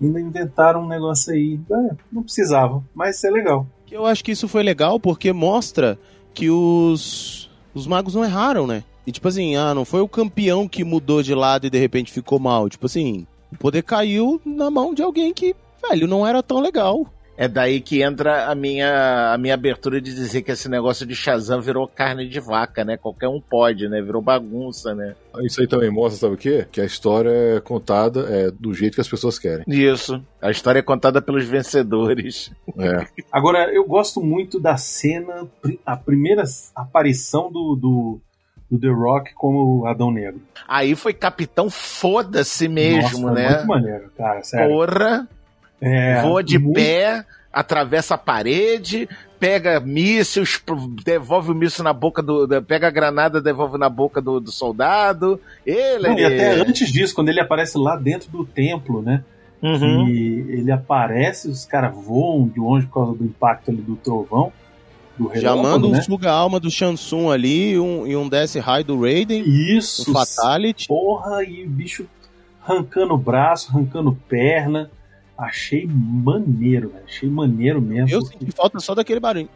Ainda inventaram um negócio aí. É, não precisava, mas é legal. Eu acho que isso foi legal porque mostra que os, os magos não erraram, né? E tipo assim, ah, não foi o campeão que mudou de lado e de repente ficou mal. Tipo assim, o poder caiu na mão de alguém que, velho, não era tão legal. É daí que entra a minha, a minha abertura de dizer que esse negócio de Shazam virou carne de vaca, né? Qualquer um pode, né? Virou bagunça, né? Isso aí também mostra, sabe o quê? Que a história é contada é, do jeito que as pessoas querem. Isso. A história é contada pelos vencedores. É. Agora, eu gosto muito da cena, a primeira aparição do, do, do The Rock como Adão Negro. Aí foi capitão foda-se mesmo, Nossa, né? Muito maneiro, cara, sério. Porra. É, Voa de muito- pé, atravessa a parede, pega mísseis, devolve o míssil na boca do. Pega a granada, devolve na boca do, do soldado. Ele, Não, e até ele- antes disso, quando ele aparece lá dentro do templo, né? Uhum. E ele aparece, os caras voam de longe por causa do impacto ali do trovão. Do Já relâmpago, manda um né? suga-alma do Shansung ali e um, e um desce raio do Raiden. Isso, Um Fatality. porra, e o bicho arrancando braço, arrancando perna. Achei maneiro, velho. Achei maneiro mesmo. Eu senti falta só daquele barulho.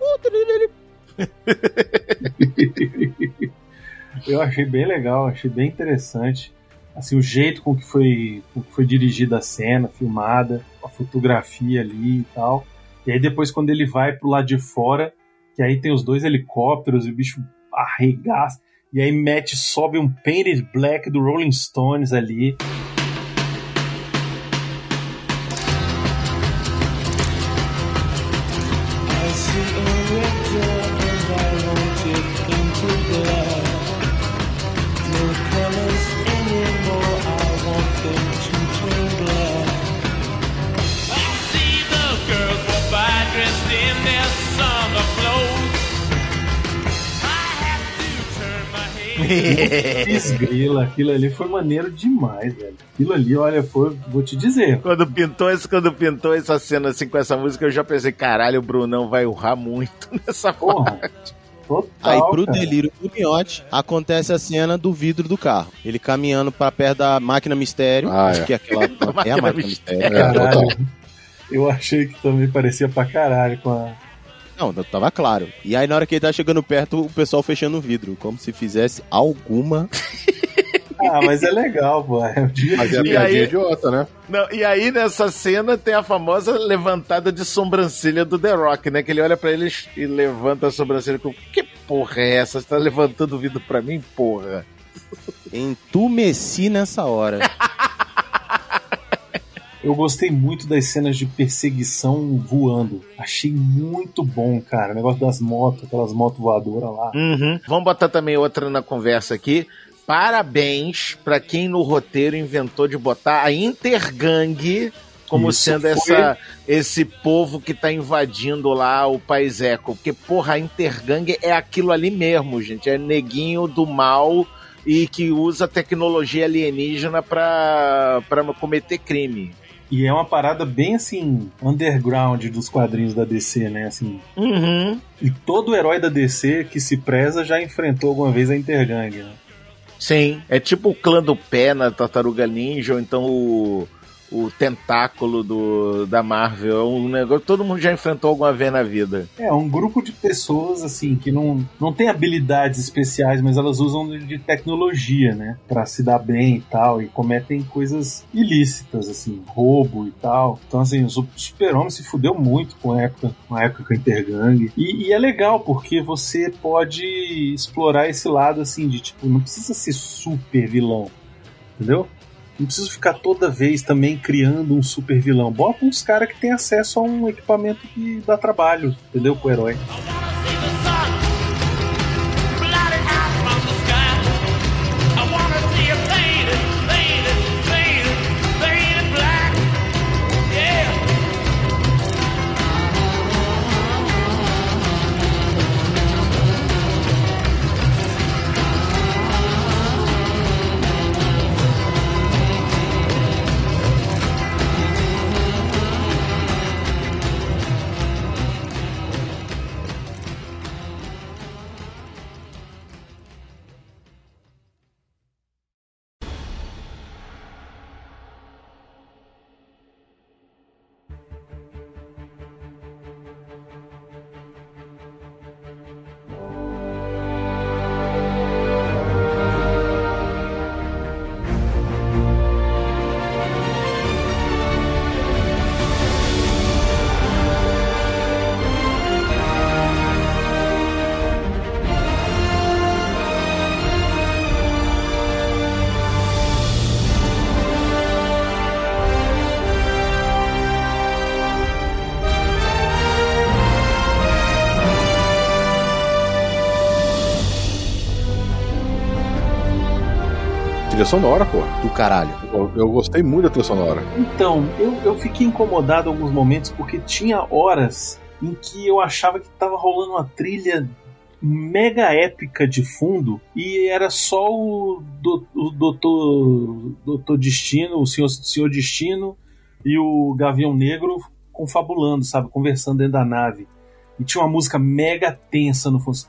[LAUGHS] Eu achei bem legal, achei bem interessante. Assim, o jeito com que foi, com que foi dirigida a cena, filmada, a fotografia ali e tal. E aí depois quando ele vai pro lado de fora, que aí tem os dois helicópteros e o bicho arregaça. E aí mete, sobe um Painted Black do Rolling Stones ali. Desgrila, aquilo ali foi maneiro demais, velho. Aquilo ali, olha, foi, vou te dizer. Quando pintou, esse, quando pintou essa cena assim com essa música, eu já pensei, caralho, o Brunão vai urrar muito [LAUGHS] nessa Porra. parte. Total, Aí, pro cara. delírio do Miote, acontece a cena do vidro do carro. Ele caminhando pra perto da máquina mistério. Ah, acho é. que é aquela. [LAUGHS] é a máquina máquina mistério. É, Caralho. Eu achei que também parecia pra caralho com a. Não, tava claro. E aí, na hora que ele tá chegando perto, o pessoal fechando o vidro. Como se fizesse alguma. [LAUGHS] Ah, mas é legal, pô. É o dia a Mas é a aí- piadinha idiota, né? Não, e aí nessa cena tem a famosa levantada de sobrancelha do The Rock, né? Que ele olha pra eles e levanta a sobrancelha com que porra é essa? Você tá levantando o vidro pra mim, porra? Entumeci nessa hora. [LAUGHS] Eu gostei muito das cenas de perseguição voando. Achei muito bom, cara. O negócio das motos, aquelas motos voadoras lá. Uhum. Vamos botar também outra na conversa aqui. Parabéns pra quem no roteiro inventou de botar a Intergang como Isso sendo foi- essa, esse povo que tá invadindo lá o País Eco. Porque, porra, a Intergang é aquilo ali mesmo, gente. É neguinho do mal e que usa tecnologia alienígena pra cometer crime. E é uma parada bem assim, underground dos quadrinhos da DC, né? Assim, Uhum. e todo herói da DC que se preza já enfrentou alguma vez a Intergang, né? Sim. É tipo o clã do pé na Tartaruga Ninja, ou então o, o tentáculo do, da Marvel. É um negócio todo mundo já enfrentou alguma vez na vida. É, um grupo de pessoas, assim, que não, não tem habilidades especiais, mas elas usam de- tecnologia, né? Pra se dar bem e tal, e cometem coisas ilícitas, assim, roubo e tal. Então, assim, o Su- Super-Homem se fudeu muito com a época, com a época com a Intergang. E, e é legal, porque você pode explorar esse lado, assim, de, tipo, não precisa ser super vilão, entendeu? Não precisa ficar toda vez também criando um super vilão. Bota uns caras que tem acesso a um equipamento que dá trabalho, entendeu? Pro herói. trilha sonora, pô. Do caralho. Eu, eu, gostei muito da trilha sonora. Então, eu, eu fiquei incomodado em alguns momentos porque tinha horas em que eu achava que tava rolando uma trilha mega épica de fundo e era só o, do, o doutor, doutor Destino, o senhor, senhor Destino e o Gavião Negro confabulando, sabe? Conversando dentro da nave. E tinha uma música mega tensa no fundo. Assim,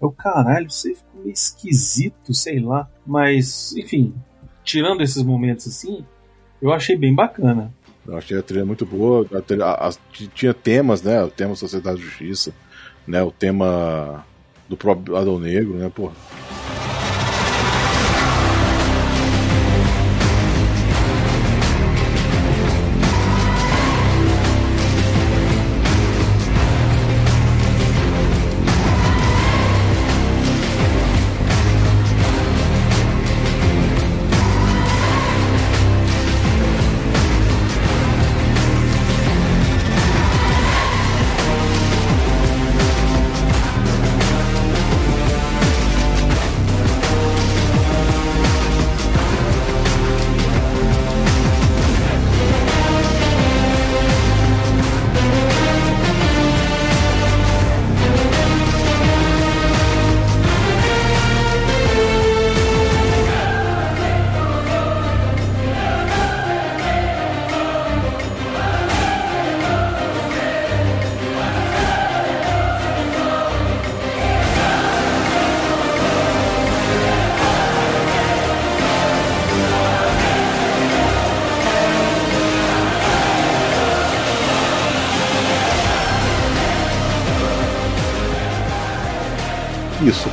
eu, caralho, isso aí ficou meio esquisito, sei lá. Mas, enfim, tirando esses momentos assim, eu achei bem bacana. Eu achei a trilha muito boa. a trilha- a- a- tinha temas, né? O tema Sociedade da Justiça, né? O tema do próprio Adão Negro, né? Pô.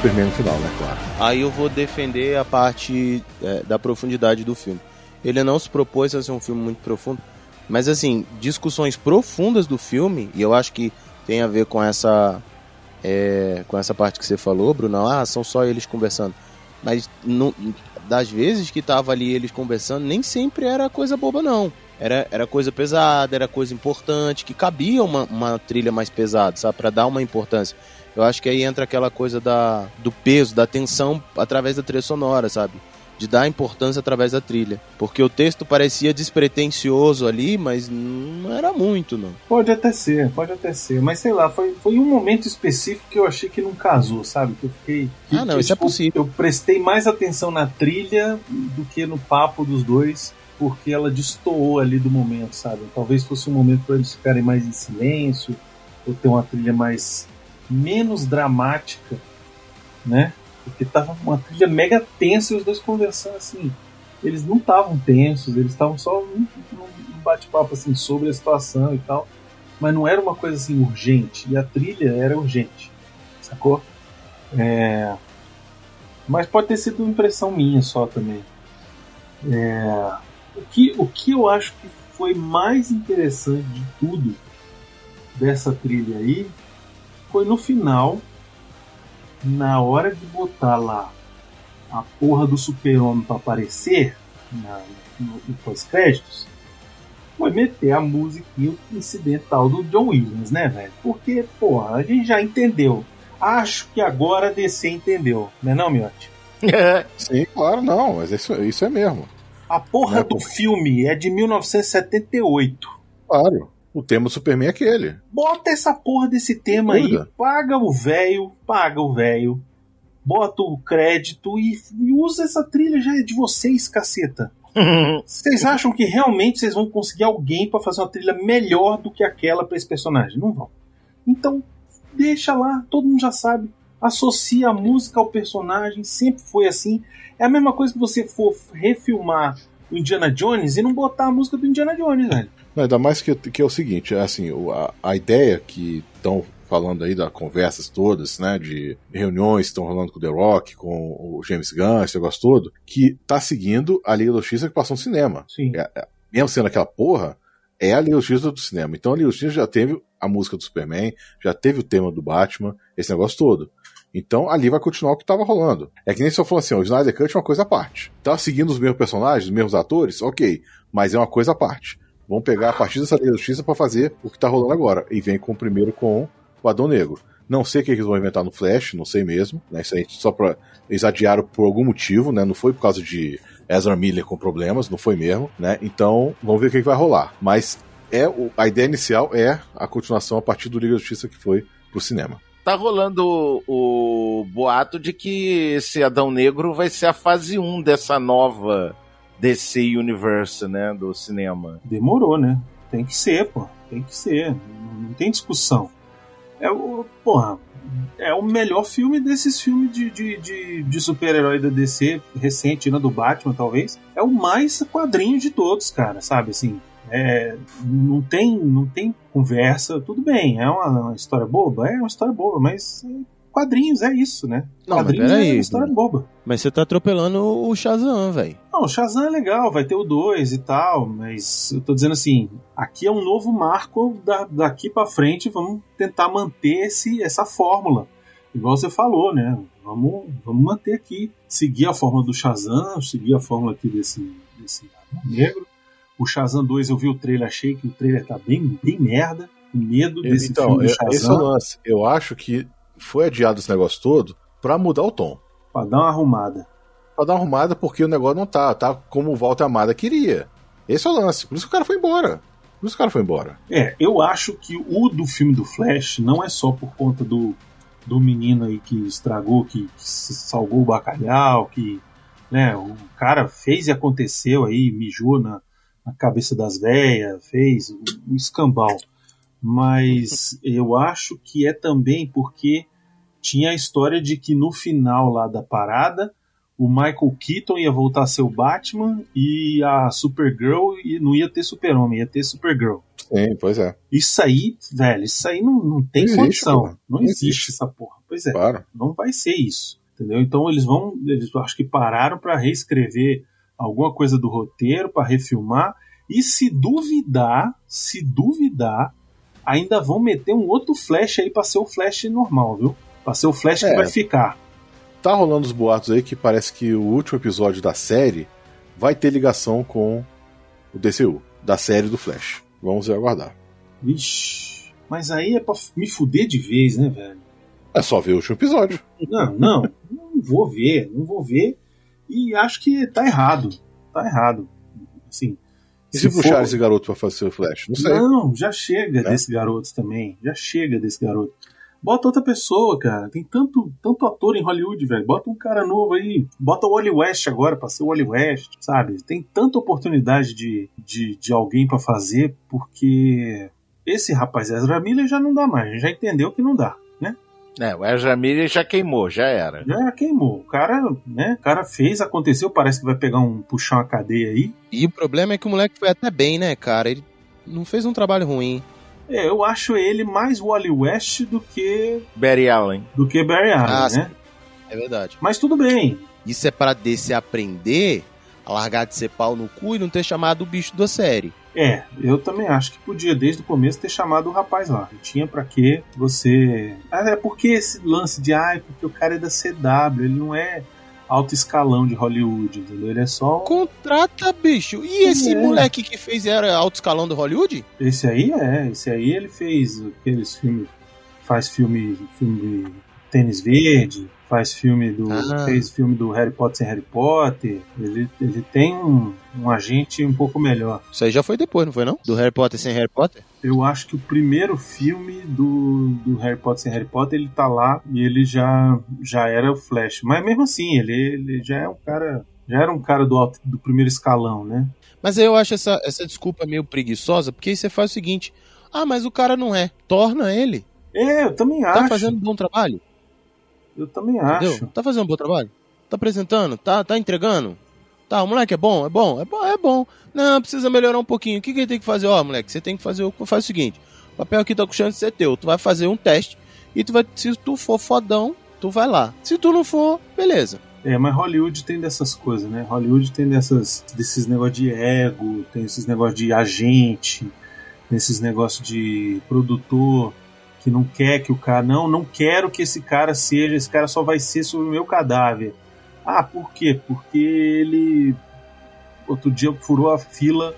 Superman no final, né? Claro. Aí eu vou defender a parte é, da profundidade do filme. Ele não se propôs a ser um filme muito profundo, mas assim, discussões profundas do filme, e eu acho que tem a ver com essa é, com essa parte que você falou, Bruno, ah, são só eles conversando. Mas das vezes que tava ali eles conversando, nem sempre era coisa boba, não. Era, era coisa pesada, era coisa importante, que cabia uma, uma trilha mais pesada, sabe? Pra dar uma importância. Eu acho que aí entra aquela coisa da, do peso, da tensão através da trilha sonora, sabe? De dar importância através da trilha. Porque o texto parecia despretensioso ali, mas não era muito, não. Pode até ser, pode até ser. Mas sei lá, foi, foi um momento específico que eu achei que não casou, sabe? Que eu fiquei. que- Ah, não, que, isso é possível. Eu prestei mais atenção na trilha do que no papo dos dois, porque ela destoou ali do momento, sabe? Talvez fosse um momento para eles ficarem mais em silêncio, ou ter uma trilha mais. Menos dramática, né? Porque tava uma trilha mega tensa e os dois conversando assim. Eles não estavam tensos, eles estavam só num bate-papo assim sobre a situação e tal. Mas não era uma coisa assim urgente. E a trilha era urgente. Sacou? É... Mas pode ter sido uma impressão minha só também. É... O, que, o que eu acho que foi mais interessante de tudo dessa trilha aí foi no final, na hora de botar lá a porra do super-homem pra aparecer na, no, no pós-créditos, foi meter a musiquinha incidental do John Williams, né, velho? Porque, porra, a gente já entendeu. Acho que agora a DC entendeu, né não, Miotti? [LAUGHS] Sim, claro, não, mas isso, isso é mesmo. A porra É, do pô. filme é de 1978. Claro. O tema do Superman é aquele. Bota essa porra desse tema aí, paga o velho, paga o velho, bota o crédito e, e usa essa trilha, já é de vocês, caceta. [LAUGHS] Vocês acham que realmente vocês vão conseguir alguém pra fazer uma trilha melhor do que aquela pra esse personagem? Não vão. Então, deixa lá, todo mundo já sabe. Associa a música ao personagem, sempre foi assim. É a mesma coisa que você for refilmar o Indiana Jones e não botar a música do Indiana Jones, velho. Não, ainda mais que, que é o seguinte, é assim, a, a ideia que estão falando aí das conversas todas, né, de reuniões que estão rolando com o The Rock, com o James Gunn, esse negócio todo, que tá seguindo a Liga da Justiça que passou no cinema. Sim. É, é, mesmo sendo aquela porra, é a Liga da Justiça do cinema. Então a Liga da Justiça já teve a música do Superman, já teve o tema do Batman, esse negócio todo. Então ali vai continuar o que tava rolando. É que nem se eu falar assim, o Snyder Cut é uma coisa à parte. Tá seguindo os mesmos personagens, os mesmos atores, ok, mas é uma coisa à parte. Vamos pegar a partir dessa Liga da Justiça pra fazer o que tá rolando agora. E vem com o primeiro com o Adão Negro. Não sei o que eles vão inventar no Flash, não sei mesmo. Né? Isso aí só pra. Eles adiaram por algum motivo, né? Não foi por causa de Ezra Miller com problemas, não foi mesmo, né? Então, vamos ver o que, que vai rolar. Mas é o- a ideia inicial é a continuação a partir do Liga da Justiça que foi pro cinema. Tá rolando o, o boato de que esse Adão Negro vai ser a fase 1 dessa nova DC Universe, né? Do cinema. Demorou, né? Tem que ser, pô. Tem que ser. Não, tem discussão. É o. Porra. É o melhor filme desses filmes de, de, de, de super-herói da DC recente, né? Do Batman, talvez. É o mais quadrinho de todos, cara, sabe? Assim. É, não tem não tem conversa, tudo bem, é uma, uma história boba, é uma história boba, mas quadrinhos é isso, né? Não, mas quadrinhos é peraí, uma história boba. Mas você tá atropelando o Shazam, velho. Não, o Shazam é legal, vai ter o 2 e tal, mas eu tô dizendo assim, aqui é um novo marco da, daqui pra frente, vamos tentar manter esse, essa fórmula. Igual você falou, né? Vamos, vamos manter aqui, seguir a fórmula do Shazam, seguir a fórmula aqui desse, desse negro. O Shazam 2 eu vi o trailer, achei que o trailer tá bem, bem merda, com medo desse então, filme do é- esse é o Shazam, lance. Eu acho que foi adiado esse negócio todo pra mudar o tom. pra dar uma arrumada. Pra dar uma arrumada porque o negócio não tá, tá como o Walter Amada queria. Esse é o lance. Por isso que o cara foi embora. Por isso que o cara foi embora. É, eu acho que o do filme do Flash não é só por conta do, do menino aí que estragou, que, que salgou o bacalhau, que né, o cara fez e aconteceu aí, mijou na, na cabeça das velhas, fez o, o escambau. Mas eu acho que é também porque tinha a história de que no final lá da parada o Michael Keaton ia voltar a ser o Batman e a Supergirl e não ia ter Super-Homem, ia ter Supergirl. Sim, pois é. Isso aí, velho, isso aí não, não tem Não existe, condição. porra. Não Não existe, existe. essa porra. Pois é, Claro. não vai ser isso. Entendeu? Então eles vão, eles acho que pararam pra reescrever alguma coisa do roteiro, pra refilmar e se duvidar, se duvidar, ainda vão meter um outro Flash aí pra ser o Flash normal, viu? Pra ser o Flash que É. vai ficar. Tá rolando os boatos aí que parece que o último episódio da série vai ter ligação com o DCU, da série do Flash. Vamos aguardar. Vixe. Mas aí é pra me fuder de vez, né, velho? É só ver o último episódio. Não, não, não vou ver, não vou ver. E acho que tá errado. Tá errado. Assim. E se, for- puxar esse garoto pra fazer o Flash? Não sei. Não, já chega Né? desse garoto também. Já chega desse garoto. Bota outra pessoa, cara. Tem tanto, tanto ator em Hollywood, velho. Bota um cara novo aí. Bota o Wally West agora pra ser o Wally West, sabe? Tem tanta oportunidade de, de, de alguém pra fazer, porque esse rapaz Ezra Miller já não dá mais. Já entendeu que não dá? É, o Ezra Miller já queimou, já era. Já queimou. O cara, né? O cara fez, aconteceu. Parece que vai pegar um, puxar uma cadeia aí. E o problema é que o moleque foi até bem, né, cara? Ele não fez um trabalho ruim. É, eu acho ele mais Wally West do que, Barry Allen. do que Barry Allen, Ah, né? É verdade. Mas tudo bem. Isso é pra DC aprender a largar de ser pau no cu e não ter chamado o bicho da série. É, eu também acho que podia desde o começo ter chamado o rapaz lá. Não tinha pra que você. Ah, É porque esse lance de ai, porque o cara é da CW, ele não é alto escalão de Hollywood, entendeu? Ele é só. Contrata, bicho. E esse É. moleque que fez era alto escalão do Hollywood? Esse aí é, esse aí ele fez aqueles filmes. Faz filme, filme de tênis verde, faz filme do. Ah. fez filme do Harry Potter sem Harry Potter. Ele, ele tem um, um agente um pouco melhor. Isso aí já foi depois, não foi não? Do Harry Potter sem Harry Potter? Eu acho que o primeiro filme do, do Harry Potter sem Harry Potter, ele tá lá e ele já, já era o Flash. Mas mesmo assim, ele, ele já é um cara. Já era um cara do, alto, do primeiro escalão, né? Mas eu acho essa, essa desculpa meio preguiçosa, porque aí você faz o seguinte: ah, mas o cara não é. Torna ele. É, eu também Tá acho. fazendo um bom trabalho, Eu também entendeu? acho. Tá fazendo um bom trabalho? Tá apresentando? Tá, tá entregando? Tá, o moleque é bom? É bom? É bom? É bom. Não, precisa melhorar um pouquinho. O que, que ele tem que fazer? Ó, moleque, você tem que fazer o faz o seguinte: o papel aqui tá com chance de ser teu. Tu vai fazer um teste e tu vai, se tu for fodão, tu vai lá. Se tu não for, beleza. É, mas Hollywood tem dessas coisas, né? Hollywood tem dessas, desses negócios de ego, tem esses negócios de agente, tem esses negócios de produtor que não quer que o cara. Não, não quero que esse cara seja, esse cara só vai ser sobre o meu cadáver. Ah, por quê? Porque ele outro dia furou a fila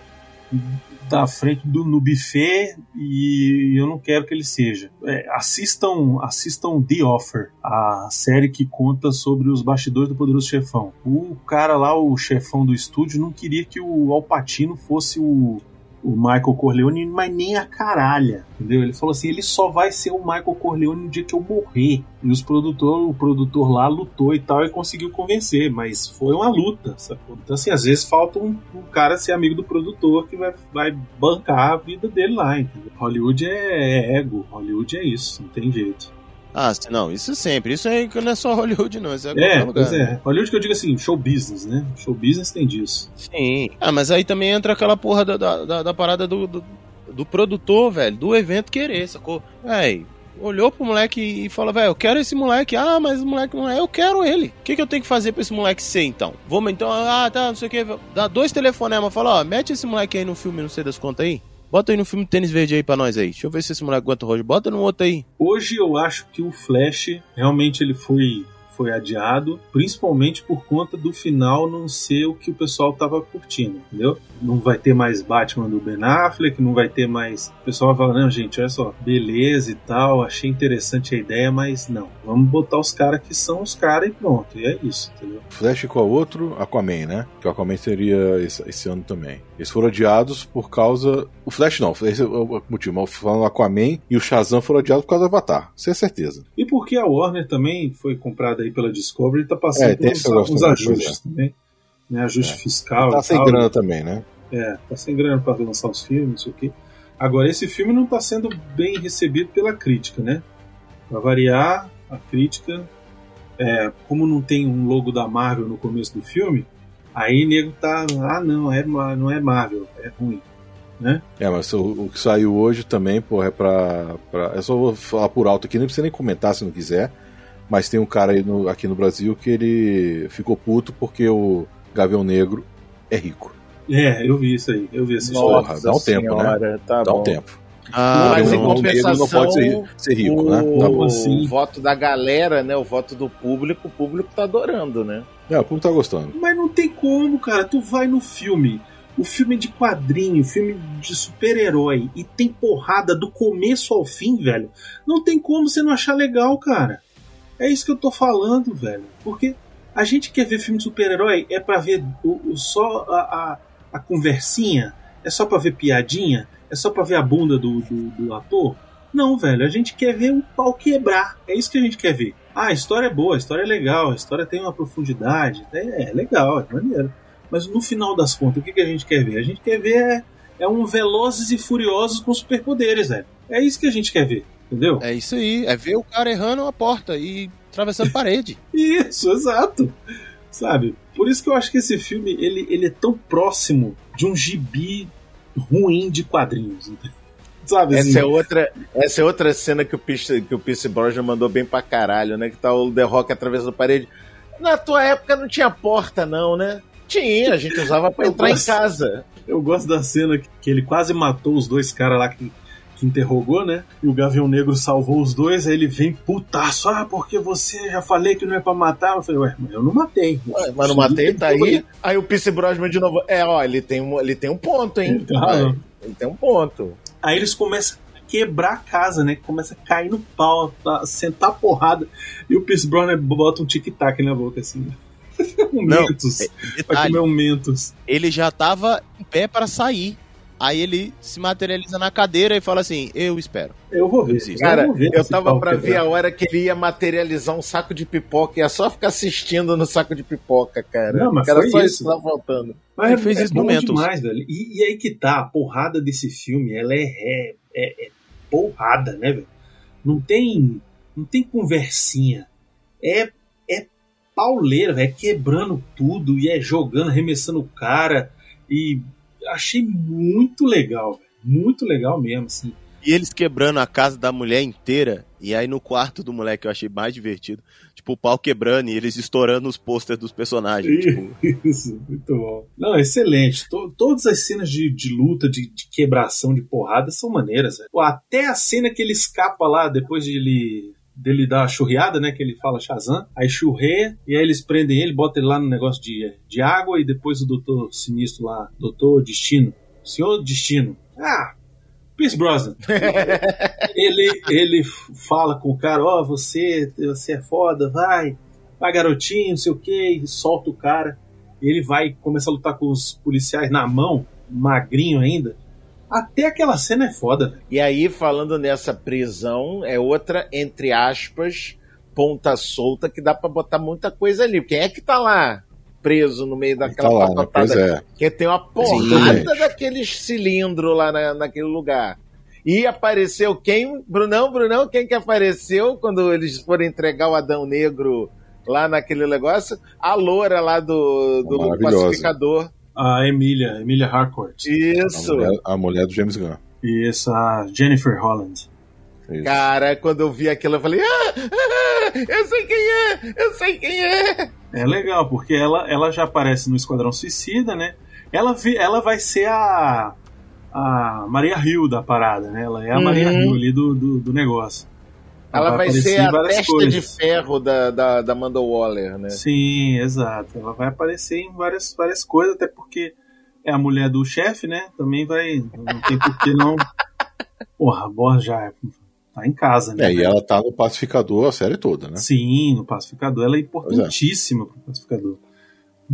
à frente do no buffet e eu não quero que ele seja. É, assistam, assistam The Offer, a série que conta sobre os bastidores do Poderoso Chefão. O cara lá, o chefão do estúdio, não queria que o Alpatino fosse o o Michael Corleone, mas nem a caralha, entendeu? Ele falou assim, ele só vai ser o Michael Corleone no dia que eu morrer. E os produtor, o produtor lá lutou e tal e conseguiu convencer, mas foi uma luta, sacou? Então assim, às vezes falta um, um cara ser amigo do produtor que vai, vai bancar a vida dele lá, entendeu? Hollywood é, é ego, Hollywood é isso, não tem jeito. Ah, não, isso sempre. Isso aí não é só Hollywood, não. Isso é, É, pois é. Hollywood que eu digo assim, show business, né? Show business tem disso. Sim. Ah, mas aí também entra aquela porra da, da, da- da parada do, do, do produtor, velho, do evento querer, sacou? Véi, olhou pro moleque e falou, velho, eu quero esse moleque. Ah, mas o moleque não é, eu quero ele. O que, que eu tenho que fazer pra esse moleque ser, então? Vamos então, ah, tá, não sei o que. Dá dois telefonemas, fala, ó, mete esse moleque aí no filme, não sei das contas aí. Bota aí no filme Tênis Verde aí pra nós aí. Deixa eu ver se esse moleque aguenta o rojo. Bota no outro aí. Hoje eu acho que o Flash realmente ele foi foi adiado, principalmente por conta do final não ser o que o pessoal tava curtindo, entendeu? Não vai ter mais Batman do Ben Affleck, não vai ter mais. O pessoal vai falar, não, gente, olha só, beleza e tal, achei interessante a ideia, mas não. Vamos botar os caras que são os caras e pronto. E é isso, entendeu? Flash qual outro? Aquaman, né? Que o Aquaman seria esse, esse ano também. Eles foram adiados por causa. O Flash não, esse é o motivo, mas falando Aquaman e o Shazam foram adiados por causa do Avatar. Isso é certeza. E porque a Warner também foi comprada aí pela Discovery e tá passando É, por uns, uns ajustes também. Né, ajuste É. fiscal Tá sem tal. grana também, né? É, tá sem grana pra lançar os filmes, não sei o quê. Agora, esse filme não tá sendo bem recebido pela crítica, né? Pra variar, a crítica, é, como não tem um logo da Marvel no começo do filme, aí nego tá, ah não, é, não é Marvel, é ruim. É, mas o, o que saiu hoje também, pô, é pra, pra. Eu só vou falar por alto aqui, nem precisa nem comentar se não quiser. Mas tem um cara aí no- aqui no Brasil que ele ficou puto porque o Gavião Negro é rico. É, eu vi isso aí, eu vi essa Nossa. história. dá um tempo, né? senhora, Tá Dá bom. um tempo. Ah, Mas em o negro não pode ser, ser rico, o, né? Tá bom. o assim? voto da galera, né? O voto do público, o público tá adorando, né? É, o público tá gostando. Mas não tem como, cara. Tu vai no filme, o filme de quadrinho, filme de super-herói, e tem porrada do começo ao fim, velho. Não tem como você não achar legal, cara. É isso que eu tô falando, velho. Porque a gente quer ver filme de super-herói é pra ver o, o- só a, a, a conversinha, é só pra ver piadinha, é só pra ver a bunda do, do, do ator. Não, velho, a gente quer ver o pau quebrar. É isso que a gente quer ver. Ah, a história é boa, a história é legal, a história tem uma profundidade. É, é legal, é maneiro. Mas no final das contas, o que, que a gente quer ver? A gente quer ver é, é um Velozes e Furiosos com superpoderes, velho. É isso que a gente quer ver, entendeu? É isso aí. É ver o cara errando a porta e atravessando parede. [LAUGHS] Isso, exato. Sabe? Por isso que eu acho que esse filme ele, ele é tão próximo de um gibi ruim de quadrinhos. Sabe? assim? Essa é outra, essa é outra cena que o Pierce, que o Pierce Brosnan mandou bem pra caralho, né? Que tá o The Rock atravessando a parede. Na tua época não tinha porta, não, né? Tinha, a gente usava pra Eu entrar em gosto. casa. Eu gosto da cena que, que ele quase matou os dois caras lá que, que interrogou, né? E o Gavião Negro salvou os dois, aí ele vem putaço. Ah, porque você já falei que não é pra matar. Eu falei, ué, mas eu não matei. Ué, Mas não matei, tá aí. Aí o Pierce Brosnan de novo. É, ó, ele tem um, ele tem um ponto, hein? Ué, Ele tem um ponto. Aí eles começam a quebrar a casa, né? Começa a cair no pau, a sentar porrada. E o Pierce Brosnan bota um tic-tac na boca, assim. [LAUGHS] um Não, Mentos. Vai Detalhe, comer um Mentos. ele já tava em pé para sair. Aí ele se materializa na cadeira e fala assim: Eu espero. Eu vou ver. Cara, vou ver eu tava pau pra ver a hora que ele ia materializar um saco de pipoca. Ia só ficar assistindo no saco de pipoca, cara. Não, mas Era foi só isso. que tava faltando. Mas Ele fez é isso demais, velho. E, e aí que tá, a porrada desse filme, ela é, é, é- é porrada, né, velho? Não tem, não tem conversinha. É, é pauleira, velho. É quebrando tudo e é jogando, arremessando o cara. E achei muito legal, velho. Muito legal mesmo, assim. E eles quebrando a casa da mulher inteira. E aí no quarto do moleque eu achei mais divertido. Tipo, o pau quebrando e eles estourando os pôsteres dos personagens. Tipo, Isso, muito bom. Não, excelente. To- todas as cenas de, de luta, de, de quebração, de porrada são maneiras. Pô, até a cena que ele escapa lá, depois de ele dele dar a churriada, né? Que ele fala Shazam, aí churreia, e aí eles prendem ele, botam ele lá no negócio de, de água, e depois o doutor sinistro lá, doutor Destino, senhor Destino. Ah, Pierce Brosnan. [LAUGHS] ele, ele fala com o cara, ó, você, você é foda, vai, vai garotinho, não sei o que, solta o cara. Ele vai começa a lutar com os policiais na mão, magrinho ainda. Até aquela cena é foda, velho. E aí, falando nessa prisão, é outra, entre aspas, ponta solta que dá pra botar muita coisa ali. Quem é que tá lá preso no meio daquela Tá lá, né? pacotada? Pois é. Porque tem uma porrada daqueles cilindros lá na, naquele lugar. E apareceu quem? Brunão, Brunão, quem que apareceu quando eles foram entregar o Adão Negro lá naquele negócio? A loura lá do, do pacificador. A Emília, Emília Harcourt. A Isso. mulher, a mulher do James Gunn. E essa Jennifer Holland. Isso. Cara, quando eu vi aquilo, eu falei: ah, ah, eu sei quem é, eu sei quem é. É legal, porque ela, ela já aparece no Esquadrão Suicida, né? Ela, vi, ela vai ser a, a Maria Hill da parada, né? Ela é a Uhum. Maria Hill ali do, do, do negócio. Ela vai aparecer ser a testa coisas. de ferro da, da, da Amanda Waller, né? Sim, exato. Ela vai aparecer em várias, várias coisas, até porque é a mulher do chefe, né? Também vai. Não tem por que não. [LAUGHS] Porra, a Borra já tá em casa, né? É, e ela tá no pacificador a série toda, né? Sim, no pacificador. Ela é importantíssima pro pacificador.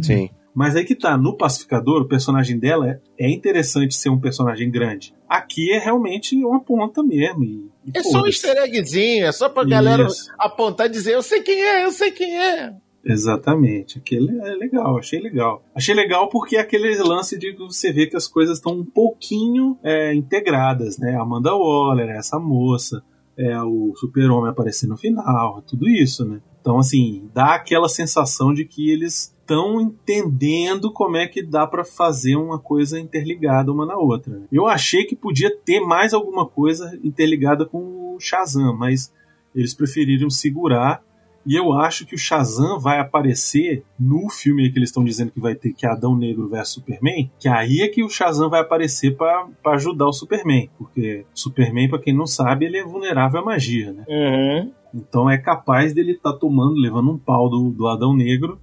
Sim. Mas aí que tá, no Pacificador, o personagem dela é, é interessante ser um personagem grande. Aqui é realmente uma ponta mesmo. E, e É só um easter eggzinho, é só pra galera Isso. apontar e dizer: eu sei quem é, eu sei quem é. Exatamente. Aquele é legal, achei legal. Achei legal porque é aquele lance de você ver que as coisas estão um pouquinho é, integradas, né? Amanda Waller, essa moça, é o super-homem aparecer no final, tudo isso, né? Então, assim, dá aquela sensação de que eles estão entendendo como é que dá pra fazer uma coisa interligada uma na outra. Eu achei que podia ter mais alguma coisa interligada com o Shazam, mas eles preferiram segurar e eu acho que o Shazam vai aparecer no filme que eles estão dizendo que vai ter, que é Adão Negro vs Superman, que aí é que o Shazam vai aparecer pra pra ajudar o Superman, porque Superman, pra quem não sabe, ele é vulnerável à magia, né? Uhum. Então é capaz dele estar tomando, levando um pau do, do Adão Negro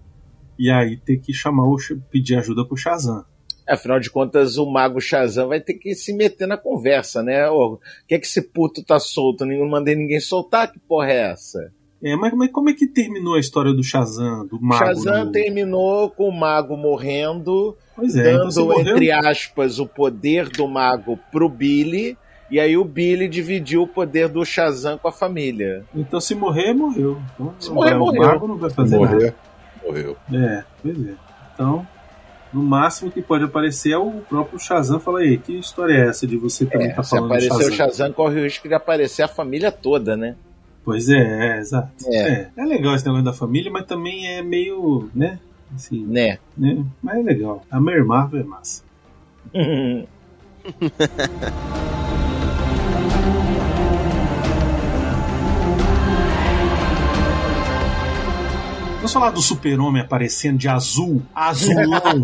e aí ter que chamar o pedir ajuda pro Shazam. Afinal de contas, o Mago Shazam vai ter que se meter na conversa, né? O que é que esse puto tá solto? Não mandei ninguém soltar? Que porra é essa? É, mas, mas como é que terminou a história do Shazam, do Mago? Shazam no- terminou com o Mago morrendo, Pois é, então dando, morreu, entre aspas, o poder do Mago pro Billy. E aí o Billy dividiu o poder do Shazam com a família. então se morrer, morreu. Então, Se morrer, morreu. O Mago não vai fazer nada. Morreu. É, pois é. Então, no máximo que pode aparecer é o próprio Shazam fala aí, que história é essa de você também É, tá se falando do aparecer Shazam? o Shazam, corre o risco de aparecer a família toda, né? Pois é, é, exato. É. É. é legal esse negócio da família, mas também é meio, né? Assim, Né? né? Mas é legal. A Mary Marvel é massa. [LAUGHS] Vamos falar do super-homem aparecendo de azul, azulão.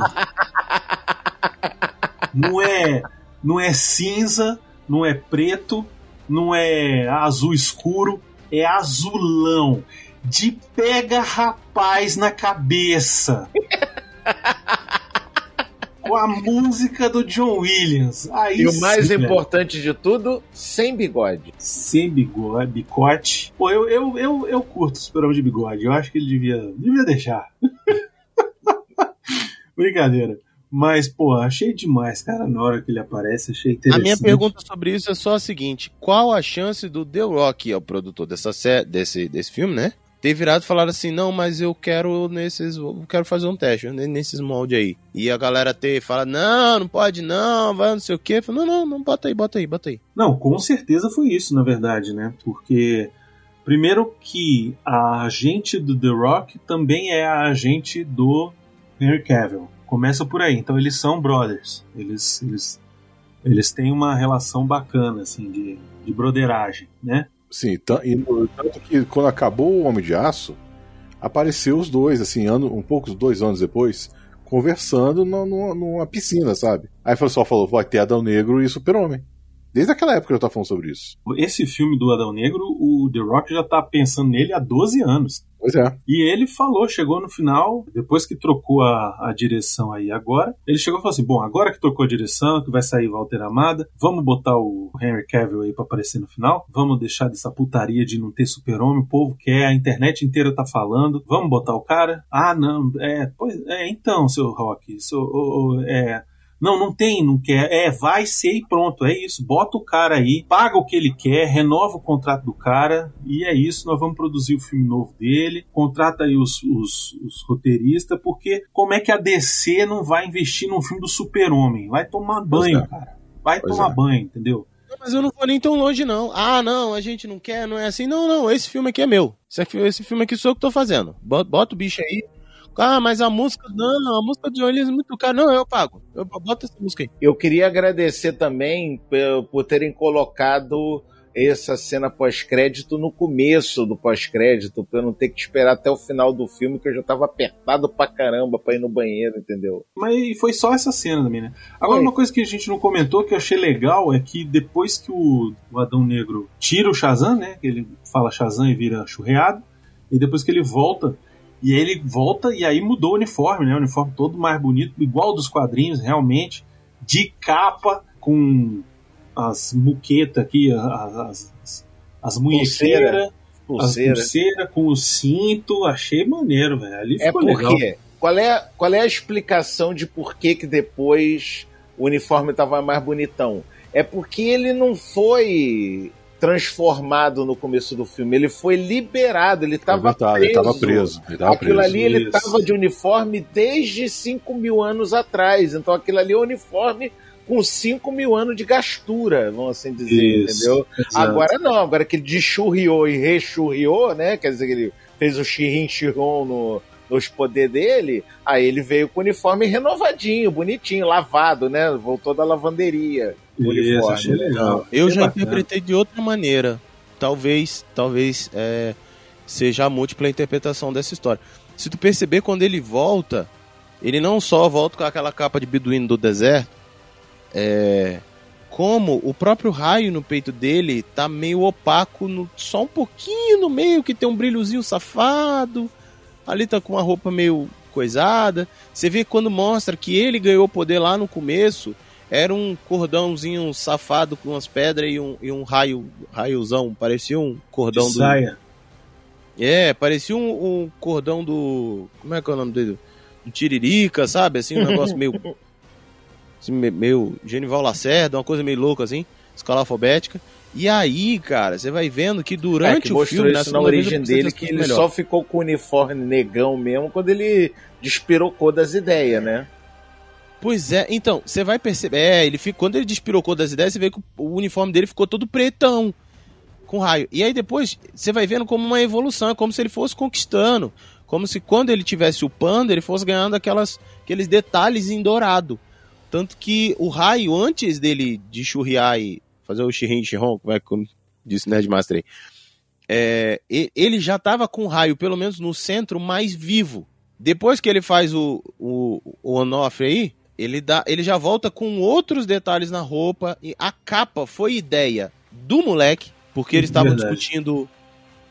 [LAUGHS] não é, não é cinza, não é preto, não é azul escuro, é azulão. De pega rapaz na cabeça. [LAUGHS] Com a música do John Williams. Aí E o mais sim, velho. importante de tudo, sem bigode. Sem bigode, bicote. Pô, eu, eu, eu, eu curto o super de bigode. Eu acho que ele devia, devia deixar. [LAUGHS] Brincadeira. Mas, pô, achei demais, cara, na hora que ele aparece, achei A interessante. minha pergunta sobre isso é só a seguinte: qual a chance do The Rock, que é o produtor dessa sé desse, desse filme, né? Ter virado e falar assim, não, mas eu quero nesses. Eu quero fazer um teste nesses moldes aí. E a galera ter fala, não, não pode não, vai não sei o quê. Não, não, não, bota aí, bota aí, bota aí. Não, com certeza foi isso, na verdade, né? Porque, primeiro que a agente do The Rock também é a agente do Henry Cavill. Começa por aí. Então eles são brothers. Eles, eles, eles têm uma relação bacana, assim, de, de broderagem, né? Sim, e no- tanto que quando acabou o Homem de Aço, apareceu os dois, assim, ano, um pouco, dois anos depois, conversando no- no- numa piscina, sabe? Aí o pessoal falou, vai ter Adão Negro e Super-Homem. Desde aquela época eu tava falando sobre isso. Esse filme do Adão Negro, o The Rock já tá pensando nele há 12 anos. Pois é. E ele falou, chegou no final, depois que trocou a, a direção aí agora, ele chegou e falou assim: bom, agora que trocou a direção, que vai sair Walter Amada, vamos botar o Henry Cavill aí pra aparecer no final, vamos deixar dessa putaria de não ter super-homem, o povo quer, a internet inteira tá falando, vamos botar o cara? Ah, não, é, pois, é, então, seu Rock, seu, é. Não, não tem, não quer. É, vai ser e pronto. É isso. Bota o cara aí, paga o que ele quer, renova o contrato do cara e é isso. Nós vamos produzir o filme novo dele. Contrata aí os, os, os roteiristas, porque como é que a DC não vai investir num filme do Super-Homem? Vai tomar banho, é. cara. Vai Pois tomar é. banho, entendeu? Não, Mas eu não vou nem tão longe, não. Ah, não, a gente não quer, não é assim. Não, não, esse filme aqui é meu. Esse filme aqui sou eu que tô fazendo. Bota, bota o bicho aí. Ah, mas a música, não, a música de Johnny é muito cara. Não, eu pago. Eu boto essa música aí. Eu queria agradecer também por terem colocado essa cena pós-crédito no começo do pós-crédito, pra eu não ter que esperar até o final do filme, que eu já tava apertado pra caramba pra ir no banheiro, entendeu? Mas foi só essa cena também, né? Agora, Foi. uma coisa que a gente não comentou, que eu achei legal, é que depois que o, o Adão Negro tira o Shazam, né? Que ele fala Shazam e vira churreado, e depois que ele volta, e aí ele volta e aí mudou o uniforme, né? O uniforme todo mais bonito, igual dos quadrinhos, realmente, de capa, com as muquetas aqui, as, as, as munhequeiras, as Pulseira. pulseiras com o cinto, achei maneiro, velho. Ali É ficou legal. porque. Qual é, qual é a explicação de por que, que depois o uniforme tava mais bonitão? É porque ele não foi transformado no começo do filme, ele foi liberado, ele tava Verdade, preso. ele tava preso. Ele tava aquilo preso. ali ele Isso. tava de uniforme desde 5 mil anos atrás. Então aquilo ali é um uniforme com 5 mil anos de gastura, vamos assim dizer, Isso, entendeu? exato. Agora não, agora que ele deschurriou e rechurriou, né? Quer dizer que ele fez o Shiron no, nos poderes dele, aí ele veio com o uniforme renovadinho, bonitinho, lavado, né? Voltou da lavanderia. O Isso, uniforme. achei legal. Eu Achei já bacana. interpretei de outra maneira. Talvez, talvez é, seja a múltipla interpretação dessa história. Se tu perceber, quando ele volta, ele não só volta com aquela capa de beduíno do deserto, é, como o próprio raio no peito dele tá meio opaco, no- só um pouquinho no meio, que tem um brilhozinho safado. Ali tá com uma roupa meio coisada. Você vê quando mostra que ele ganhou poder lá no começo, era um cordãozinho safado com umas pedras e um, e um raio, raiozão, parecia um cordão De do. saia. É, parecia um, um cordão do. Como é que é o nome dele? Do Tiririca, sabe? Assim, um negócio meio. [LAUGHS] assim, me- meio Genival Lacerda, uma coisa meio louca assim, escala alfabética. E aí, cara, você vai vendo que É, durante que o filme, isso na origem dele, que ele melhor. só ficou com o uniforme negão mesmo quando ele despirocou das ideias, né? Pois é, então, você vai perceber. É, ele fica, quando ele despirocou das ideias, você vê que o, uniforme dele ficou todo pretão, com raio. E aí depois você vai vendo como uma evolução, é como se ele fosse conquistando. Como se quando ele tivesse o panda, ele fosse ganhando aquelas, aqueles detalhes em dourado. Tanto que o raio, antes dele de churriar e fazer o Shirin Shiron, como é como disse Nerdmaster aí, é, ele já estava com o raio, pelo menos no centro, mais vivo. Depois que ele faz o, o, o aí, ele, dá, ele já volta com outros detalhes na roupa. E a capa foi ideia do moleque, porque eles estavam discutindo.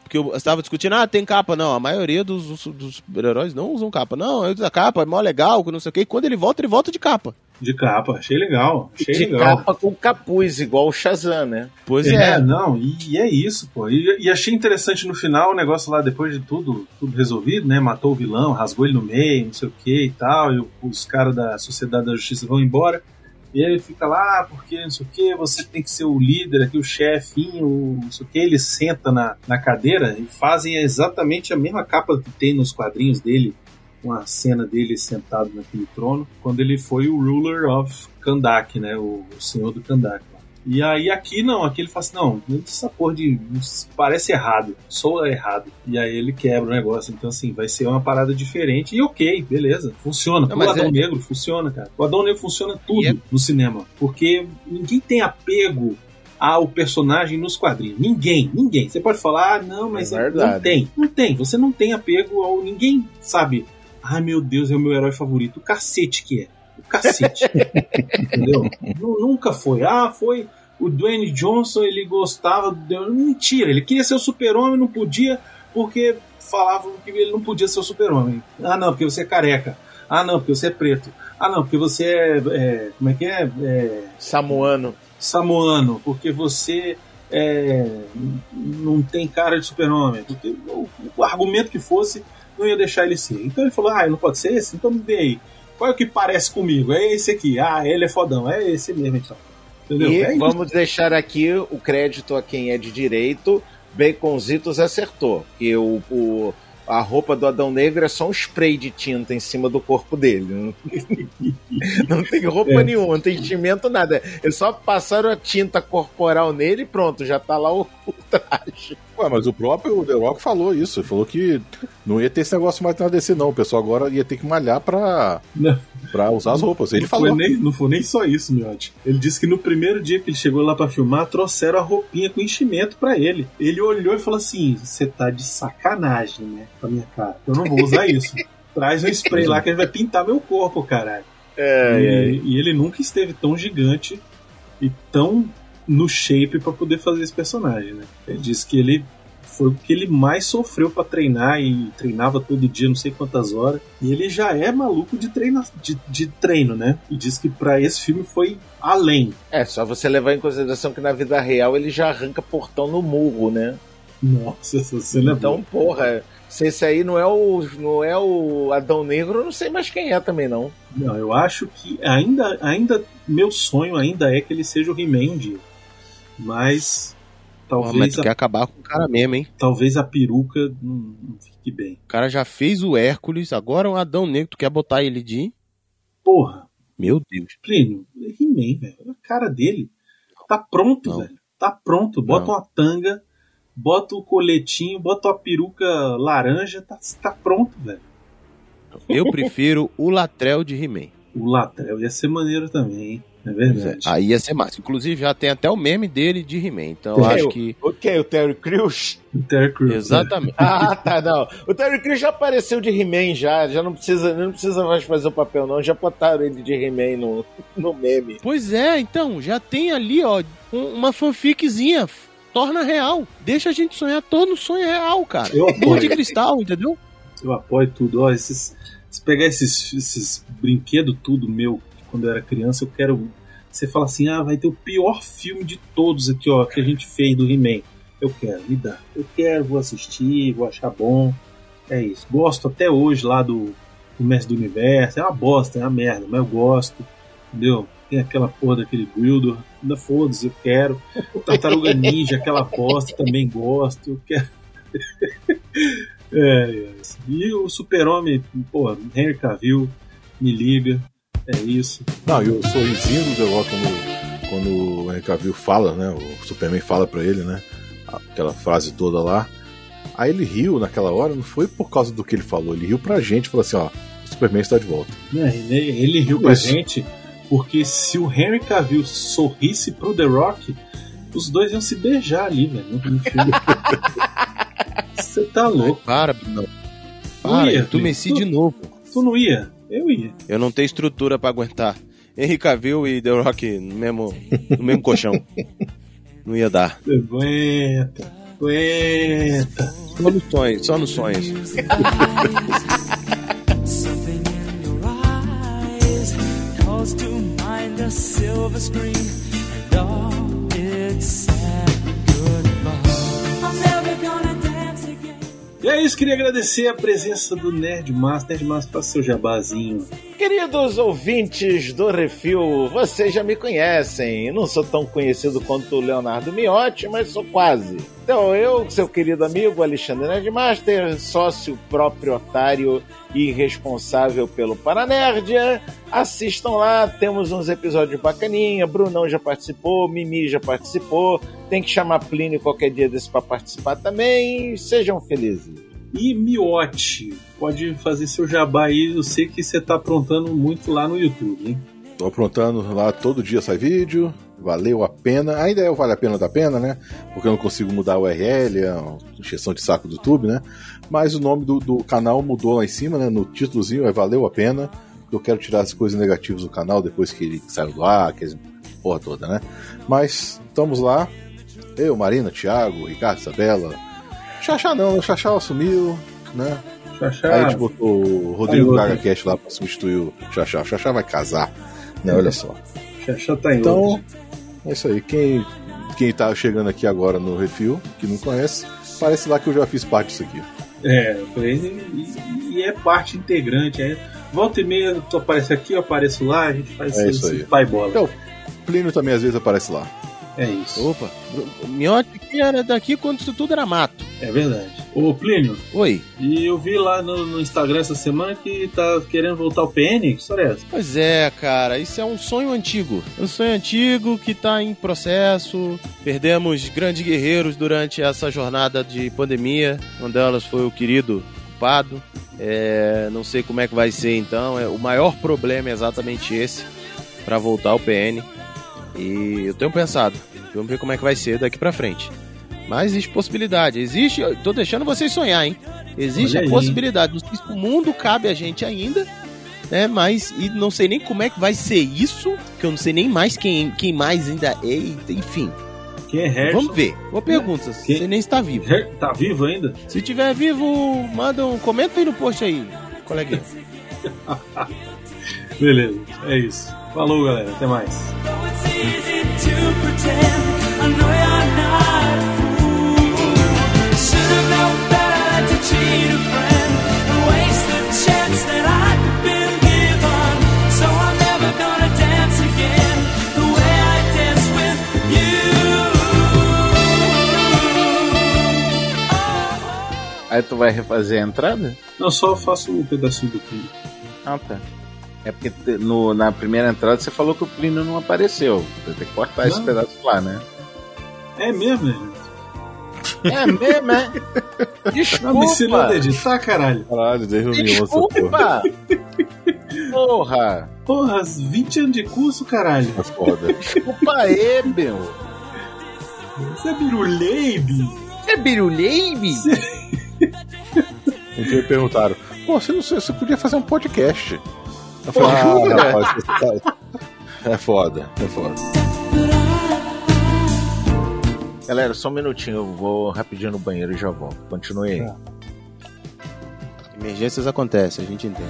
Porque eu estava discutindo, ah, tem capa. Não, a maioria dos, dos, super-heróis não usam capa. Não, eu uso a capa, é mó legal, não sei o quê. E quando ele volta, ele volta de capa. De capa, achei legal. Achei De legal. capa com capuz, igual o Shazam, né? Pois É, é. não, e, e é isso, pô. E, e achei interessante no final o negócio lá, depois de tudo, tudo resolvido, né? Matou o vilão, rasgou ele no meio, não sei o que e tal, e os caras da Sociedade da Justiça vão embora. E ele fica lá, "Ah, porque não sei o que, você tem que ser o líder aqui, o chefinho, o não sei o que. Ele senta na, na cadeira e fazem exatamente a mesma capa que tem nos quadrinhos dele, uma cena dele sentado naquele trono, quando ele foi o ruler of Kandak, né? O, o senhor do Kandak. E aí aqui não, aqui ele fala assim, não, essa porra de. parece errado, soa errado. E aí ele quebra o negócio. Então, assim, vai ser uma parada diferente. E ok, beleza, funciona. Não, mas Adão é- Negro funciona, cara. O Adão Negro funciona tudo é- no cinema. Porque ninguém tem apego ao personagem nos quadrinhos. Ninguém, ninguém. Você pode falar, ah, não, mas É não tem. Não tem. Você não tem apego ao. Ninguém sabe. Ai meu Deus, é o meu herói favorito. O cacete que é. O cacete. [LAUGHS] Entendeu? Nu- Nunca foi. Ah, foi. o Dwayne Johnson ele gostava. De... Mentira, ele queria ser o super-homem, não podia, porque falavam que ele não podia ser o super-homem. Ah, não, porque você é careca. Ah, não, porque você é preto. Ah, não, porque você é. é como é que é? é Samoano. Samoano, porque você é, não tem cara de super-homem. O, argumento que fosse não ia deixar ele ser. Então ele falou: ah, não pode ser esse? Então me vê aí. Qual é o que parece comigo? É esse aqui. Ah, ele é fodão. É esse mesmo, então. Entendeu? E é vamos deixar aqui o crédito a quem é de direito. Baconzitos acertou. Que o, o a roupa do Adão Negro é só um spray de tinta em cima do corpo dele. [LAUGHS] Não, tem roupa é. nenhuma, não tem enchimento, nada. Eles só passaram a tinta corporal nele e pronto, já tá lá o, o traje. Ué, mas o próprio The Rock falou isso. Ele falou que não ia ter esse negócio mais na DC, não. O pessoal agora ia ter que malhar pra, não. [LAUGHS] pra usar as roupas. Ele não falou. Foi nem, não foi nem só isso, Miotti. Ele disse que no primeiro dia que ele chegou lá pra filmar, trouxeram a roupinha com enchimento pra ele. Ele olhou e falou assim: Você tá de sacanagem, né? Com a minha cara. Eu não vou usar isso. Traz um spray lá que ele vai pintar meu corpo, caralho. É, e, é. e ele nunca esteve tão gigante e tão no shape para poder fazer esse personagem, né? Ele disse que ele foi o que ele mais sofreu para treinar e treinava todo dia, não sei quantas horas. E ele já é maluco de, treino, de, de treino, né? E diz que para esse filme foi além. É, só você levar em consideração que na vida real ele já arranca portão no murro, né? Nossa, essa cena é Então, porra, se esse aí não é o não é o Adão Negro, eu não sei mais quem é também não. Não, eu acho que ainda ainda meu sonho ainda é que ele seja o He-Man dia. Mas talvez. mas tu a... quer acabar com o cara mesmo, hein? Talvez a peruca não, não, fique bem. O cara já fez o Hércules, agora o Adão Negro, tu quer botar ele de. Porra. Meu Deus. Plínio, é He-Man, velho. A cara dele. Tá pronto, não. velho. Tá pronto. Bota não. uma tanga, bota o coletinho, bota uma peruca laranja, tá, tá pronto, velho. Eu prefiro o Latrel de He-Man. O Latrel ia ser maneiro também, hein? É verdade. Aí ia ser massa. Inclusive já tem até o meme dele de He-Man. Então eu acho que. O que? O Terry Crews? O Terry Crews. Exatamente. [LAUGHS] ah, tá, não. O Terry Crews já apareceu de He-Man já. Já não precisa, não precisa mais fazer o papel, não. Já botaram ele de He-Man no, no meme. Pois é, então. Já tem ali, ó, uma fanficzinha. Torna real. Deixa a gente sonhar. Todo sonho real, cara. Lua de cristal, entendeu? Eu apoio tudo. Ó, esses, se pegar esses, esses brinquedos tudo meu quando eu era criança, eu quero. Você fala assim, ah, vai ter o pior filme de todos aqui, ó, que a gente fez do He-Man. Eu quero, me dá. Eu quero, vou assistir, vou achar bom. É isso. Gosto até hoje lá do, do Mestre do Universo. É uma bosta, é uma merda, mas eu gosto. Entendeu? Tem aquela porra daquele Gwildor. Ainda foda-se, eu quero. Tartaruga Ninja, aquela bosta, também gosto. Eu quero. [LAUGHS] é, é. E o Super-Homem, porra, Henry Cavill, me liga. É isso. Não, e o sorrisinho do The Rock quando, quando o Henry Cavill fala, né? O Superman fala pra ele, né? Aquela frase toda lá. Aí ele riu naquela hora, não foi por causa do que ele falou, ele riu pra gente, falou assim, ó, o Superman está de volta. É, ele, ele riu pra isso. gente porque se o Henry Cavill sorrisse pro The Rock, os dois iam se beijar ali, velho, no filme. [LAUGHS] Você tá louco. Para, não. Para, ia, tu Messi de novo. Tu não ia? Eu ia. Eu não tenho estrutura para aguentar. Henry Cavill e The Rock no mesmo, no mesmo colchão. Não ia dar. Aguenta, aguenta. Só nos sonhos, só nos sonhos. silver E é isso, queria agradecer a presença do Nerd Master. Nerd Master, faça seu jabazinho. Queridos ouvintes do Refil, vocês já me conhecem. Não sou tão conhecido quanto o Leonardo Miotti, mas sou quase. Então, eu, seu querido amigo Alexandre Nerdmaster, sócio proprietário e responsável pelo Paranerdia, assistam lá, temos uns episódios bacaninha, Brunão já participou, Mimi já participou, tem que chamar Plínio qualquer dia desse para participar também, sejam felizes. E Miote, pode fazer seu jabá aí, eu sei que você tá aprontando muito lá no YouTube, hein? Tô aprontando lá, todo dia sai vídeo, valeu a pena. Ainda é o Vale a Pena da Pena, né? Porque eu não consigo mudar a URL, é uma injeção de saco do YouTube, né? Mas o nome do, do canal mudou lá em cima, né? No títulozinho é Valeu a Pena. Eu quero tirar as coisas negativas do canal depois que ele saiu do ar, que porra toda, né? Mas estamos lá. Eu, Marina, Thiago, Ricardo, Isabela. Xaxá não, o Xaxá assumiu, né? Xaxá. Aí a gente botou o Rodrigo Gaga Cash lá pra substituir o Xaxá. O Xaxá vai casar, né? Olha só. Xaxá tá em Então, outro. É isso aí. Quem, quem tá chegando aqui agora no Refil, que não conhece, parece lá que eu já fiz parte disso aqui. É, e, e é parte integrante. É, volta e meia, tu aparece aqui, eu apareço lá, a gente faz É esse pai bola. Então, Plínio também às vezes aparece lá. É isso. Opa, o Miotti aqui era daqui quando isso tudo era mato. É verdade. Ô, Plínio, Oi. e eu vi lá no, no Instagram essa semana que tá querendo voltar o PN. Que história é essa? Pois é, cara, isso é um sonho antigo. Um sonho antigo que tá em processo. Perdemos grandes guerreiros durante essa jornada de pandemia. Um delas foi o querido culpado. É, não sei como é que vai ser então. É, o maior problema é exatamente esse para voltar ao PN. E eu tenho pensado. Vamos ver como é que vai ser daqui pra frente. Mas existe possibilidade. Existe. Eu tô deixando vocês sonhar, hein? Existe a possibilidade. Não sei se o mundo cabe a gente ainda né? Mas e não sei nem como é que vai ser isso, que eu não sei nem mais quem, quem mais ainda é, enfim. Quem é Harrison? Vamos ver. Boa pergunta, Quem- você nem está vivo. Tá vivo ainda? Se tiver vivo, manda um comenta aí no post aí, coleguinha. [LAUGHS] Beleza, é isso. Falou, galera. Até mais. It's easy to pretend I know you're not a fool. Should have known better to cheat a friend and waste the chance that I'd been given. So I'm never gonna dance again the way I dance with you. Aí tu vai refazer a entrada? Não, só faço um pedacinho do filme. Ah, tá. É porque no- na primeira entrada você falou que o Plínio não apareceu. Vai ter que cortar esse Não. pedaço lá, né? É mesmo, gente? É mesmo, é? Não me ensinou a editar, caralho. Caralho, o essa porra. Desculpa! Porra! Porra, 20 anos de curso, caralho. Tá foda. Desculpa aí, meu! Você é biruleibe? É biruleibe? Um dia me perguntaram, pô, você, não, você podia fazer um podcast. Eu falei, ah, rapaz, você tá... É foda, é foda. Galera, só um minutinho, eu vou rapidinho no banheiro e já volto. Continue aí. Emergências acontecem, a gente entende.